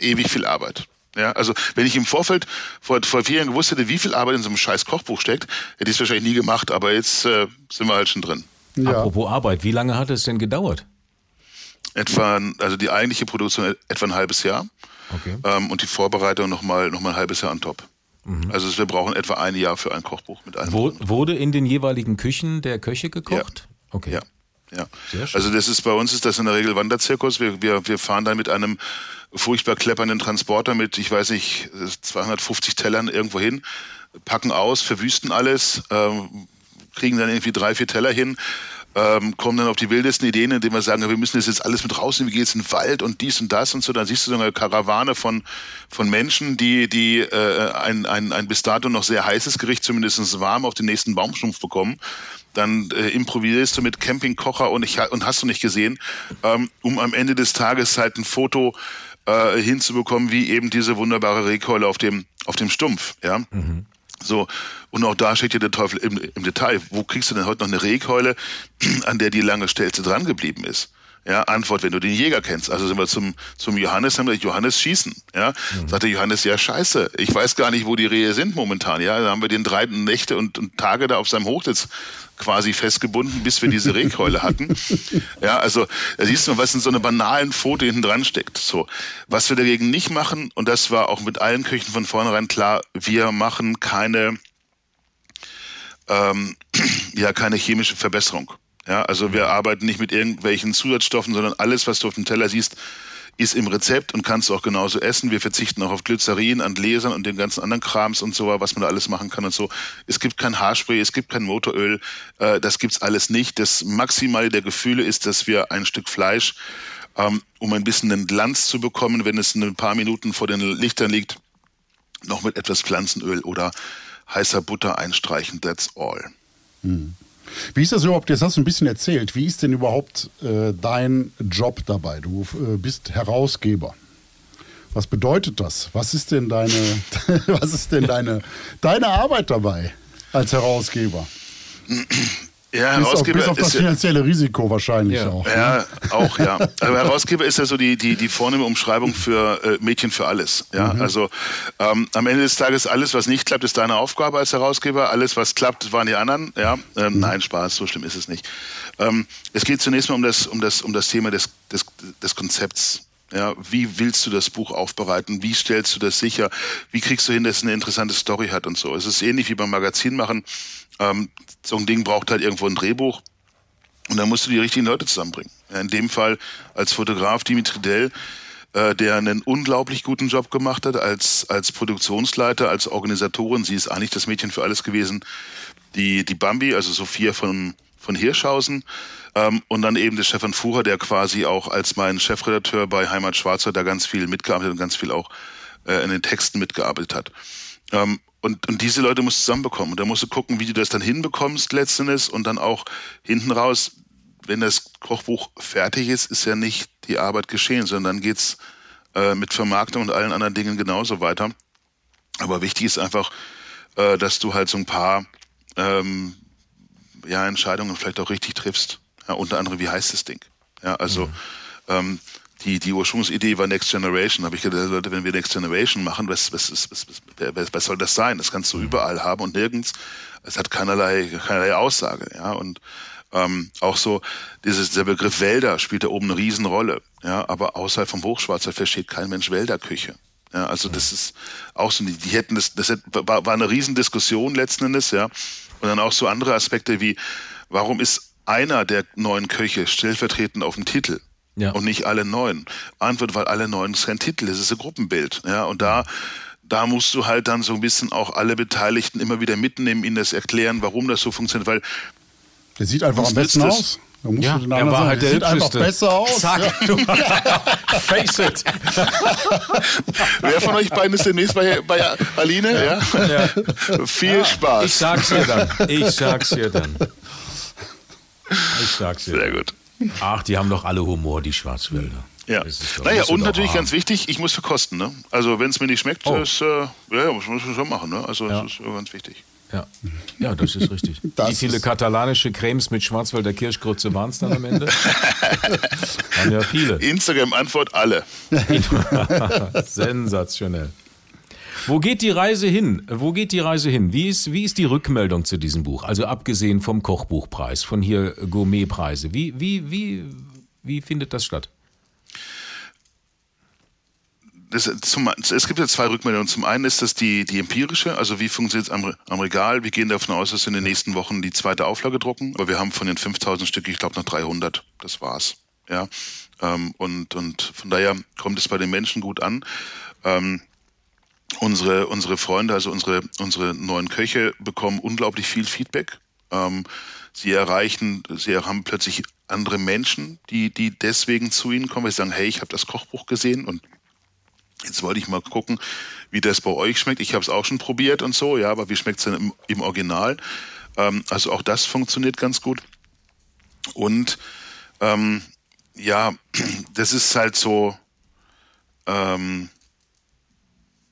ewig viel Arbeit. Ja, also wenn ich im Vorfeld vor, vor vier Jahren gewusst hätte, wie viel Arbeit in so einem scheiß Kochbuch steckt, hätte ich es wahrscheinlich nie gemacht, aber jetzt äh, sind wir halt schon drin. Ja. Apropos Arbeit, wie lange hat es denn gedauert? Etwa, also die eigentliche Produktion etwa ein halbes Jahr. Okay. Ähm, und die Vorbereitung nochmal noch mal ein halbes Jahr an top. Mhm. Also wir brauchen etwa ein Jahr für ein Kochbuch mit einem. Wo, wurde in den jeweiligen Küchen der Köche gekocht? Ja. Okay. Ja. Ja. Also das ist bei uns ist das in der Regel Wanderzirkus. Wir, wir, wir fahren dann mit einem furchtbar kleppernden Transporter mit, ich weiß nicht, 250 Tellern irgendwo hin, packen aus, verwüsten alles, ähm, kriegen dann irgendwie drei, vier Teller hin, ähm, kommen dann auf die wildesten Ideen, indem wir sagen, wir müssen das jetzt alles mit rausnehmen, wie geht's in den Wald und dies und das und so. Dann siehst du so eine Karawane von, von Menschen, die, die äh, ein, ein, ein bis dato noch sehr heißes Gericht zumindest warm auf den nächsten Baumstumpf bekommen. Dann äh, improvisierst du mit Campingkocher und, ich, und hast du nicht gesehen, ähm, um am Ende des Tages halt ein Foto äh, hinzubekommen, wie eben diese wunderbare Rehkeule auf dem, auf dem Stumpf. Ja. Mhm. So, und auch da steht ja der Teufel im, im Detail. Wo kriegst du denn heute noch eine Rehkeule, an der die lange Stelze dran geblieben ist? Ja, Antwort, wenn du den Jäger kennst. Also sind wir zum, zum Johannes, haben wir Johannes schießen. Ja, mhm. sagte Johannes, ja, scheiße, ich weiß gar nicht, wo die Rehe sind momentan. Ja, da haben wir den drei Nächte und, und Tage da auf seinem Hochsitz quasi festgebunden, bis wir diese Rehkeule hatten. Ja, also da siehst du, was in so einem banalen Foto hinten dran steckt. So, was wir dagegen nicht machen, und das war auch mit allen Küchen von vornherein klar, wir machen keine, ähm, ja, keine chemische Verbesserung. Ja, also wir arbeiten nicht mit irgendwelchen Zusatzstoffen, sondern alles, was du auf dem Teller siehst, ist im Rezept und kannst du auch genauso essen. Wir verzichten auch auf Glycerin, an Gläsern und den ganzen anderen Krams und so, was man da alles machen kann und so. Es gibt kein Haarspray, es gibt kein Motoröl, äh, das gibt's alles nicht. Das Maximale der Gefühle ist, dass wir ein Stück Fleisch ähm, um ein bisschen einen Glanz zu bekommen, wenn es ein paar Minuten vor den Lichtern liegt, noch mit etwas Pflanzenöl oder heißer Butter einstreichen. That's all. Hm. Wie ist das überhaupt? Jetzt hast du ein bisschen erzählt. Wie ist denn überhaupt äh, dein Job dabei? Du äh, bist Herausgeber. Was bedeutet das? Was ist denn deine, was ist denn deine, deine Arbeit dabei als Herausgeber? Ja, bis Herausgeber auf, bis auf das finanzielle ja, Risiko wahrscheinlich ja. auch. Ja, ne? auch, ja. Aber Herausgeber ist ja so die, die, die vornehme Umschreibung für äh, Mädchen für alles. Ja, mhm. also ähm, am Ende des Tages alles, was nicht klappt, ist deine Aufgabe als Herausgeber. Alles, was klappt, waren die anderen. Ja, ähm, mhm. nein, Spaß, so schlimm ist es nicht. Ähm, es geht zunächst mal um das, um das, um das Thema des, des, des Konzepts. Ja, wie willst du das Buch aufbereiten? Wie stellst du das sicher? Wie kriegst du hin, dass es eine interessante Story hat und so? Es ist ähnlich wie beim Magazin machen. Ähm, so ein Ding braucht halt irgendwo ein Drehbuch. Und dann musst du die richtigen Leute zusammenbringen. In dem Fall als Fotograf Dimitri Dell, äh, der einen unglaublich guten Job gemacht hat als, als Produktionsleiter, als Organisatorin. Sie ist eigentlich das Mädchen für alles gewesen. Die, die Bambi, also Sophia von, von Hirschhausen, ähm, und dann eben der Stefan Fuhrer, der quasi auch als mein Chefredakteur bei Heimat Schwarzer da ganz viel mitgearbeitet und ganz viel auch äh, in den Texten mitgearbeitet hat. Ähm, und, und diese Leute musst du zusammenbekommen. Und da musst du gucken, wie du das dann hinbekommst letztendlich und dann auch hinten raus, wenn das Kochbuch fertig ist, ist ja nicht die Arbeit geschehen, sondern dann geht's äh, mit Vermarktung und allen anderen Dingen genauso weiter. Aber wichtig ist einfach, äh, dass du halt so ein paar ähm, ja, Entscheidungen vielleicht auch richtig triffst. Ja, unter anderem, wie heißt das Ding? Ja, also mhm. ähm, die, die Ursprungsidee war Next Generation. Da habe ich gedacht, Leute, wenn wir Next Generation machen, was, was, was, was, was soll das sein? Das kannst du mhm. überall haben und nirgends. Es hat keinerlei, keinerlei Aussage. Ja, und ähm, auch so dieses, der Begriff Wälder spielt da oben eine Riesenrolle. Ja, aber außerhalb vom Hochschwarzer versteht kein Mensch Wälderküche. Ja, also das ist auch so, die, die hätten das, das war, war eine Riesendiskussion letzten Endes, ja. Und dann auch so andere Aspekte wie, warum ist einer der neuen Köche stellvertretend auf dem Titel ja. und nicht alle neun. Antwort, weil alle neun ist kein Titel, es ist ein Gruppenbild. Ja, und da, da musst du halt dann so ein bisschen auch alle Beteiligten immer wieder mitnehmen, ihnen das erklären, warum das so funktioniert, weil der sieht einfach am besten aus. Da musst ja, er war halt der sieht einfach besser aus. Zack, ja. Face it. Wer von euch beiden ist demnächst bei, bei Aline? Ja. ja. Viel Spaß. Ich sag's dir dann. Ich sag's dir dann. Ich sag's dir. Sehr gut. Ach, die haben doch alle Humor, die Schwarzwälder. Ja. Naja, und natürlich haben. ganz wichtig, ich muss verkosten. Ne? Also, wenn es mir nicht schmeckt, oh. ist, äh, ja, muss man schon machen. Ne? Also, ja. das ist ganz wichtig. Ja, ja das ist richtig. Das Wie viele katalanische Cremes mit Schwarzwälder Kirschgrütze waren es dann am Ende? waren ja viele. Instagram-Antwort alle. Sensationell. Wo geht die Reise hin? Wo geht die Reise hin? Wie ist, wie ist die Rückmeldung zu diesem Buch? Also abgesehen vom Kochbuchpreis, von hier Gourmetpreise. Wie, wie, wie, wie findet das statt? Das, zum, es gibt ja zwei Rückmeldungen. Zum einen ist das die, die empirische, also wie funktioniert es am, am, Regal. Wir gehen davon aus, dass wir in den nächsten Wochen die zweite Auflage drucken. Aber wir haben von den 5000 Stück, ich glaube, noch 300. Das war's. Ja. Ähm, und, und von daher kommt es bei den Menschen gut an. Ähm, unsere, unsere Freunde, also unsere, unsere neuen Köche bekommen unglaublich viel Feedback. Ähm, sie erreichen, sie haben plötzlich andere Menschen, die, die deswegen zu ihnen kommen, weil sie sagen, hey, ich habe das Kochbuch gesehen und jetzt wollte ich mal gucken, wie das bei euch schmeckt. Ich habe es auch schon probiert und so, ja, aber wie schmeckt es denn im, im Original? Ähm, also auch das funktioniert ganz gut. Und ähm, ja, das ist halt so, ähm,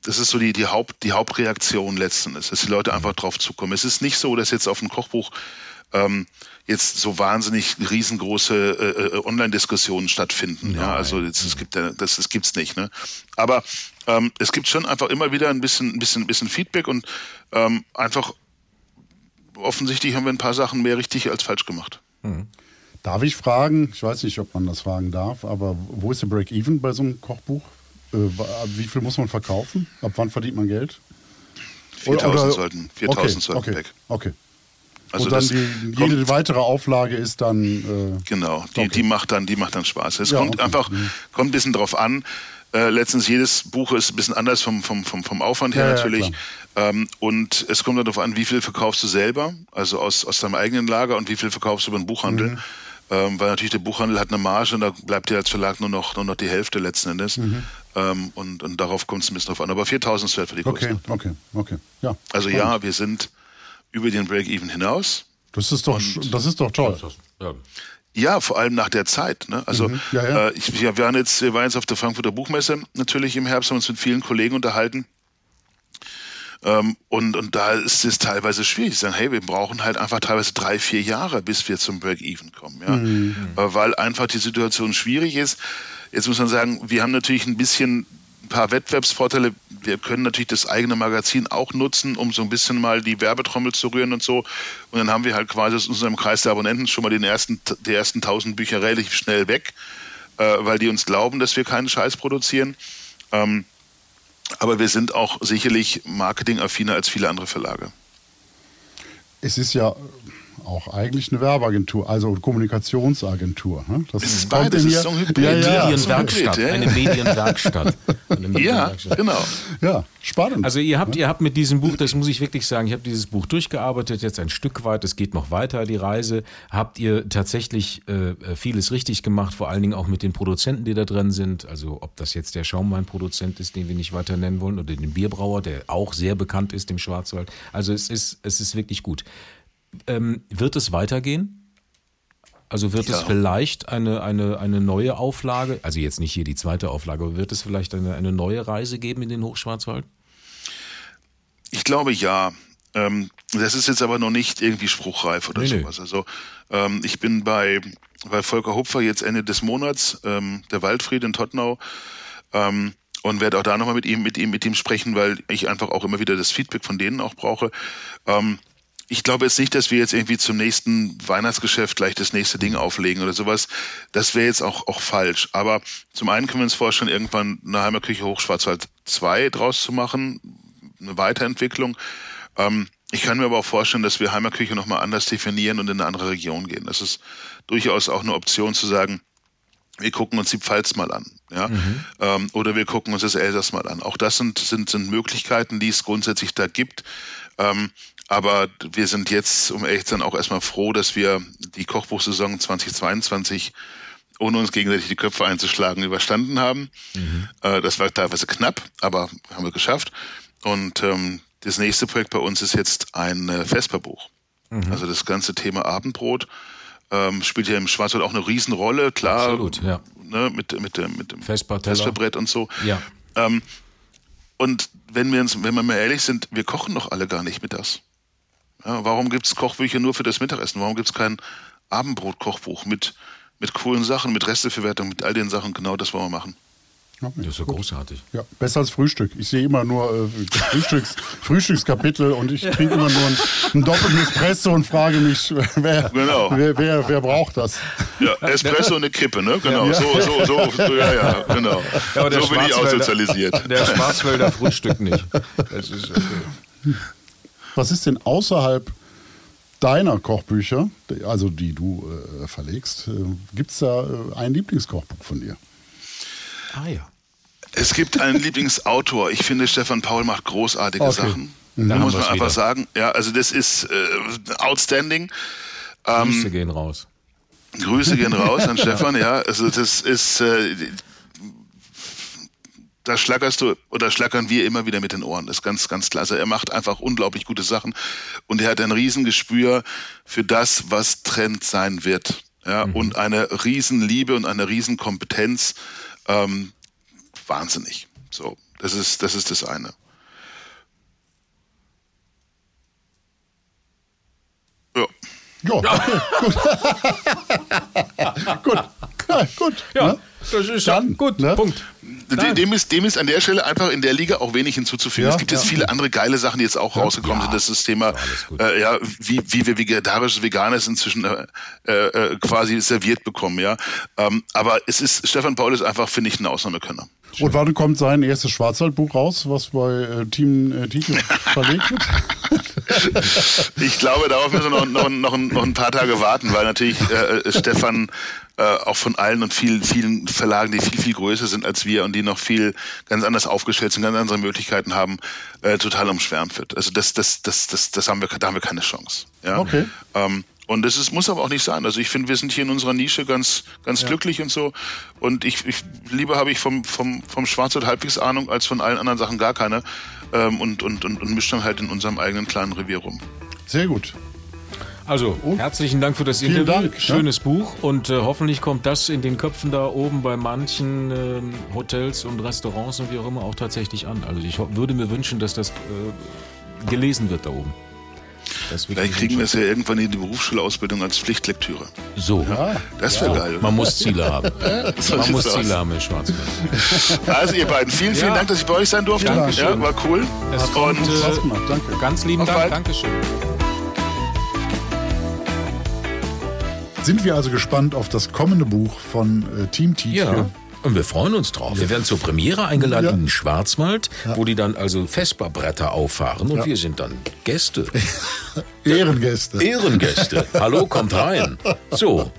das ist so die, die, Haupt, die Hauptreaktion letzten Endes, dass die Leute einfach drauf zukommen. Es ist nicht so, dass jetzt auf dem Kochbuch ähm, jetzt so wahnsinnig riesengroße äh, äh, Online-Diskussionen stattfinden. Nein. Ja, also das, das gibt das, das gibt's nicht. Ne? Aber ähm, es gibt schon einfach immer wieder ein bisschen, ein bisschen, ein bisschen Feedback und ähm, einfach offensichtlich haben wir ein paar Sachen mehr richtig als falsch gemacht. Mhm. Darf ich fragen? Ich weiß nicht, ob man das fragen darf, aber wo ist der Break-Even bei so einem Kochbuch? Äh, wie viel muss man verkaufen? Ab wann verdient man Geld? 4000 sollten, 4000 okay, sollten okay, weg. Okay. Also und dann die, jede weitere Auflage ist dann. Äh, genau, die, okay. die, macht dann, die macht dann Spaß. Es ja, kommt okay. einfach, mhm. kommt ein bisschen drauf an. Äh, letztens jedes Buch ist ein bisschen anders vom, vom, vom, vom Aufwand her ja, natürlich. Ja, ähm, und es kommt darauf an, wie viel verkaufst du selber, also aus, aus deinem eigenen Lager und wie viel verkaufst du über den Buchhandel. Mhm. ähm, weil natürlich der Buchhandel hat eine Marge und da bleibt dir als Verlag nur noch, nur noch die Hälfte letzten Endes. Mhm. Ähm, und, und darauf kommt es ein bisschen drauf an. Aber 4000 ist wert für die Okay, Größe. okay, okay. Ja. Also ja, wir sind über den Break-Even hinaus. Das ist doch, das ist doch toll. Ja. Ja, vor allem nach der Zeit. Ne? Also Mhm. Ja, ja. Äh, ich, wir, waren jetzt, wir waren jetzt auf der Frankfurter Buchmesse natürlich im Herbst, haben uns mit vielen Kollegen unterhalten. Ähm, und, und da ist es teilweise schwierig. Sie sagen, hey, wir brauchen halt einfach teilweise drei, vier Jahre, bis wir zum Break-Even kommen. Ja? Mhm. Äh, weil einfach die Situation schwierig ist. Jetzt muss man sagen, wir haben natürlich ein bisschen paar Wettbewerbsvorteile. Wir können natürlich das eigene Magazin auch nutzen, um so ein bisschen mal die Werbetrommel zu rühren und so. Und dann haben wir halt quasi aus unserem Kreis der Abonnenten schon mal den ersten, die ersten 1000 Bücher relativ schnell weg, äh, weil die uns glauben, dass wir keinen Scheiß produzieren. Ähm, aber wir sind auch sicherlich marketingaffiner als viele andere Verlage. Es ist ja auch eigentlich eine Werbeagentur, also Kommunikationsagentur. Ne? Das Es ist kommt beides, mir- ist so Hybrid. Ja, ja, Medienwerkstatt, Ja, ja. eine Medienwerkstatt. Eine Ja, Medienwerkstatt. genau. ja, spannend. Also ihr habt, ihr habt mit diesem Buch, das muss ich wirklich sagen, ich habe dieses Buch durchgearbeitet, jetzt ein Stück weit, es geht noch weiter, die Reise. Habt ihr tatsächlich äh, vieles richtig gemacht, vor allen Dingen auch mit den Produzenten, die da drin sind. Also ob das jetzt der Schaumweinproduzent ist, den wir nicht weiter nennen wollen, oder den Bierbrauer, der auch sehr bekannt ist im Schwarzwald. Also es ist, es ist wirklich gut. Ähm, wird es weitergehen? Also wird es Ja. vielleicht eine, eine, eine neue Auflage, also jetzt nicht hier die zweite Auflage, aber wird es vielleicht eine, eine neue Reise geben in den Hochschwarzwald? Ich glaube ja. Ähm, das ist jetzt aber noch nicht irgendwie spruchreif oder Nee, nee. sowas. Also ähm, ich bin bei, bei Volker Hupfer jetzt Ende des Monats, ähm, der Waldfried in Tottenau, ähm, und werde auch da nochmal mit ihm, mit ihm, mit ihm sprechen, weil ich einfach auch immer wieder das Feedback von denen auch brauche. Ähm, ich glaube jetzt nicht, dass wir jetzt irgendwie zum nächsten Weihnachtsgeschäft gleich das nächste Ding auflegen oder sowas. Das wäre jetzt auch, auch falsch. Aber zum einen können wir uns vorstellen, irgendwann eine Heimerküche Hochschwarzwald 2 draus zu machen, eine Weiterentwicklung. Ähm, ich kann mir aber auch vorstellen, dass wir Heimerküche nochmal anders definieren und in eine andere Region gehen. Das ist durchaus auch eine Option zu sagen, wir gucken uns die Pfalz mal an, ja, ähm, oder wir gucken uns das Elsass mal an. Auch das sind, sind, sind Möglichkeiten, die es grundsätzlich da gibt. Ähm, aber wir sind jetzt, um ehrlich zu sein, auch erstmal froh, dass wir die Kochbuchsaison 2022 ohne uns gegenseitig die Köpfe einzuschlagen überstanden haben. Äh, das war teilweise knapp, aber haben wir geschafft. Und ähm, das nächste Projekt bei uns ist jetzt ein äh, Vesperbuch. Also das ganze Thema Abendbrot ähm, spielt ja im Schwarzwald auch eine Riesenrolle, klar. Absolut, ja. Ne, mit, mit, dem- mit dem. Vesperbrett und so. Ja. Ähm, und wenn wir uns, wenn wir mal ehrlich sind, wir kochen doch alle gar nicht mittags. Ja, warum gibt es Kochbücher nur für das Mittagessen? Warum gibt es kein Abendbrot-Kochbuch mit, mit coolen Sachen, mit Resteverwertung, mit all den Sachen? Genau das wollen wir machen. Okay, Das ist ja gut. großartig. Ja, besser als Frühstück. Ich sehe immer nur äh, Frühstücks, Frühstückskapitel und ich trinke immer nur einen, einen doppelten Espresso und frage mich, wer, Genau. wer, wer, wer braucht das? Ja, Espresso und eine Kippe, ne? Genau, so, so, so, so, ja, ja, genau. Ja, aber der so bin ich auch sozialisiert. Der Schwarzwälder frühstückt nicht. Das ist okay. Was ist denn außerhalb deiner Kochbücher, also die du äh, verlegst, äh, gibt es da äh, ein Lieblingskochbuch von dir? Ah ja. Es gibt einen Lieblingsautor. Ich finde, Stefan Paul macht großartige Okay. Sachen. Da Da muss man einfach wieder. sagen. Ja, also das ist äh, outstanding. Ähm, Grüße gehen raus. Grüße gehen raus an Stefan, ja. Also das ist, äh, da schlackerst du oder schlackern wir immer wieder mit den Ohren. Das ist ganz, ganz klasse. Er macht einfach unglaublich gute Sachen und er hat ein Riesengespür für das, was Trend sein wird. Ja, und eine Riesenliebe und eine Riesenkompetenz. Ähm, wahnsinnig. So, das ist, das ist das eine. Ja. Ja, okay, gut. gut. Ja, gut. Ja, ne? das ist Dann, gut. ne? Punkt. Dem, dem, ist, dem ist an der Stelle einfach in der Liga auch wenig hinzuzufügen. Ja, es gibt jetzt ja. viele andere geile Sachen, die jetzt auch rausgekommen Ja, sind. Das ist das Thema, äh, ja, wie, wie wir vegetarisches, veganes inzwischen äh, äh, quasi serviert bekommen, ja. Ähm, aber es ist, Stefan Paul ist einfach, finde ich, ein Ausnahmekönner. Und wann kommt sein erstes Schwarzwaldbuch raus, was bei äh, Team äh, Titel verlegt wird? Ich glaube, darauf müssen wir noch, noch, noch, ein- noch ein paar Tage warten, weil natürlich äh, äh, Stefan äh, auch von allen und vielen, vielen Verlagen, die viel, viel größer sind als wir und die noch viel ganz anders aufgestellt sind, ganz andere Möglichkeiten haben, äh, total umschwärmt wird. Also das, das, das, das, das haben wir, da haben wir keine Chance. Ja? Okay. Ähm, Und das ist, muss aber auch nicht sein. Also ich finde, wir sind hier in unserer Nische ganz, ganz glücklich und so. Und ich, ich lieber habe ich vom, vom, vom Schwarzwald halbwegs Ahnung als von allen anderen Sachen gar keine. Ähm, und, und, und, und mische dann halt in unserem eigenen kleinen Revier rum. Sehr gut. Also, herzlichen Dank für das Vielen Interview. Dank, ja. Schönes Buch und äh, hoffentlich kommt das in den Köpfen da oben bei manchen ähm, Hotels und Restaurants und wie auch immer auch tatsächlich an. Also ich würde mir wünschen, dass das äh, gelesen wird da oben. Vielleicht ich kriegen wir es ja irgendwann in die Berufsschulausbildung als Pflichtlektüre. So. Das wäre geil. Man muss Ziele haben. So Man muss aus. Ziele haben in Schwarzwald. Also ihr beiden, vielen, vielen Ja. Dank, dass ich bei euch sein durfte. Dankeschön. Ja, war cool. Es Und Spaß äh, gemacht, danke. ganz lieben Auf Dank. bald. Dankeschön. Sind wir also gespannt auf das kommende Buch von äh, Team Teach. Ja. Und wir freuen uns drauf. Wir werden zur Premiere eingeladen Ja. in den Schwarzwald, wo die dann also Vesperbretter auffahren und wir sind dann Gäste. Ehrengäste. Ehrengäste. Hallo, kommt rein. So,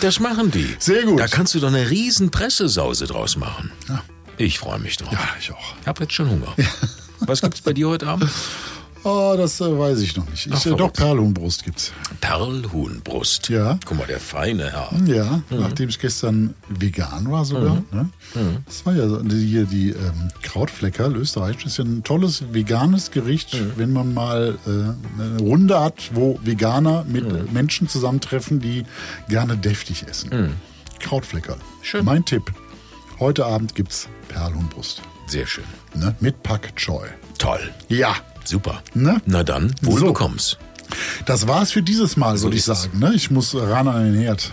das machen die. Sehr gut. Da kannst du doch eine riesen Pressesause draus machen. Ich freue mich drauf. Ja, ich auch. Ich habe jetzt schon Hunger. Was gibt's bei dir heute Abend? Oh, das äh, weiß ich noch nicht. Ich, Ach, äh, doch. Perlhuhnbrust gibt's. Perlhuhnbrust. Ja. Guck mal, der feine Herr. Ja, Mhm. nachdem ich gestern vegan war sogar. Ne? Das war ja hier die ähm, Krautfleckerl, österreichisch, ist ja ein tolles veganes Gericht, Mhm. wenn man mal äh, eine Runde hat, wo Veganer mit Mhm. Menschen zusammentreffen, die gerne deftig essen. Krautfleckerl. Mhm. Schön. Mein Tipp. Heute Abend gibt's Perlhuhnbrust. Sehr schön. Ne? Mit Pak Choi. Toll. Ja. Super. Ne? Na dann, wohl So. bekomm's. Das war's für dieses Mal, würde ich sagen. Ne? Ich muss ran an den Herd.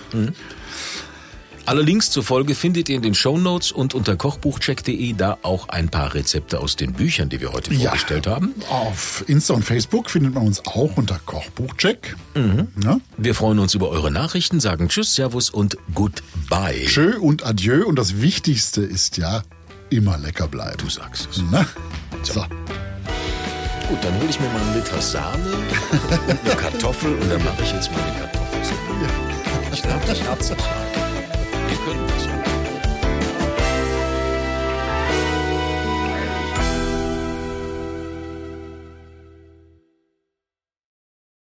Alle Links zur Folge findet ihr in den Shownotes und unter kochbuchcheck.de da auch ein paar Rezepte aus den Büchern, die wir heute vorgestellt haben. Auf Insta und Facebook findet man uns auch unter Kochbuchcheck. Mhm. Ja? Wir freuen uns über eure Nachrichten, sagen Tschüss, Servus und Goodbye. Tschö und Adieu. Und das Wichtigste ist ja, immer lecker bleiben. Du sagst es. Ne? So. Gut, dann hole ich mir mal einen Liter Sahne und eine Kartoffel und dann mache ich jetzt mal eine Kartoffelsuppe. Ich lade dich herzlich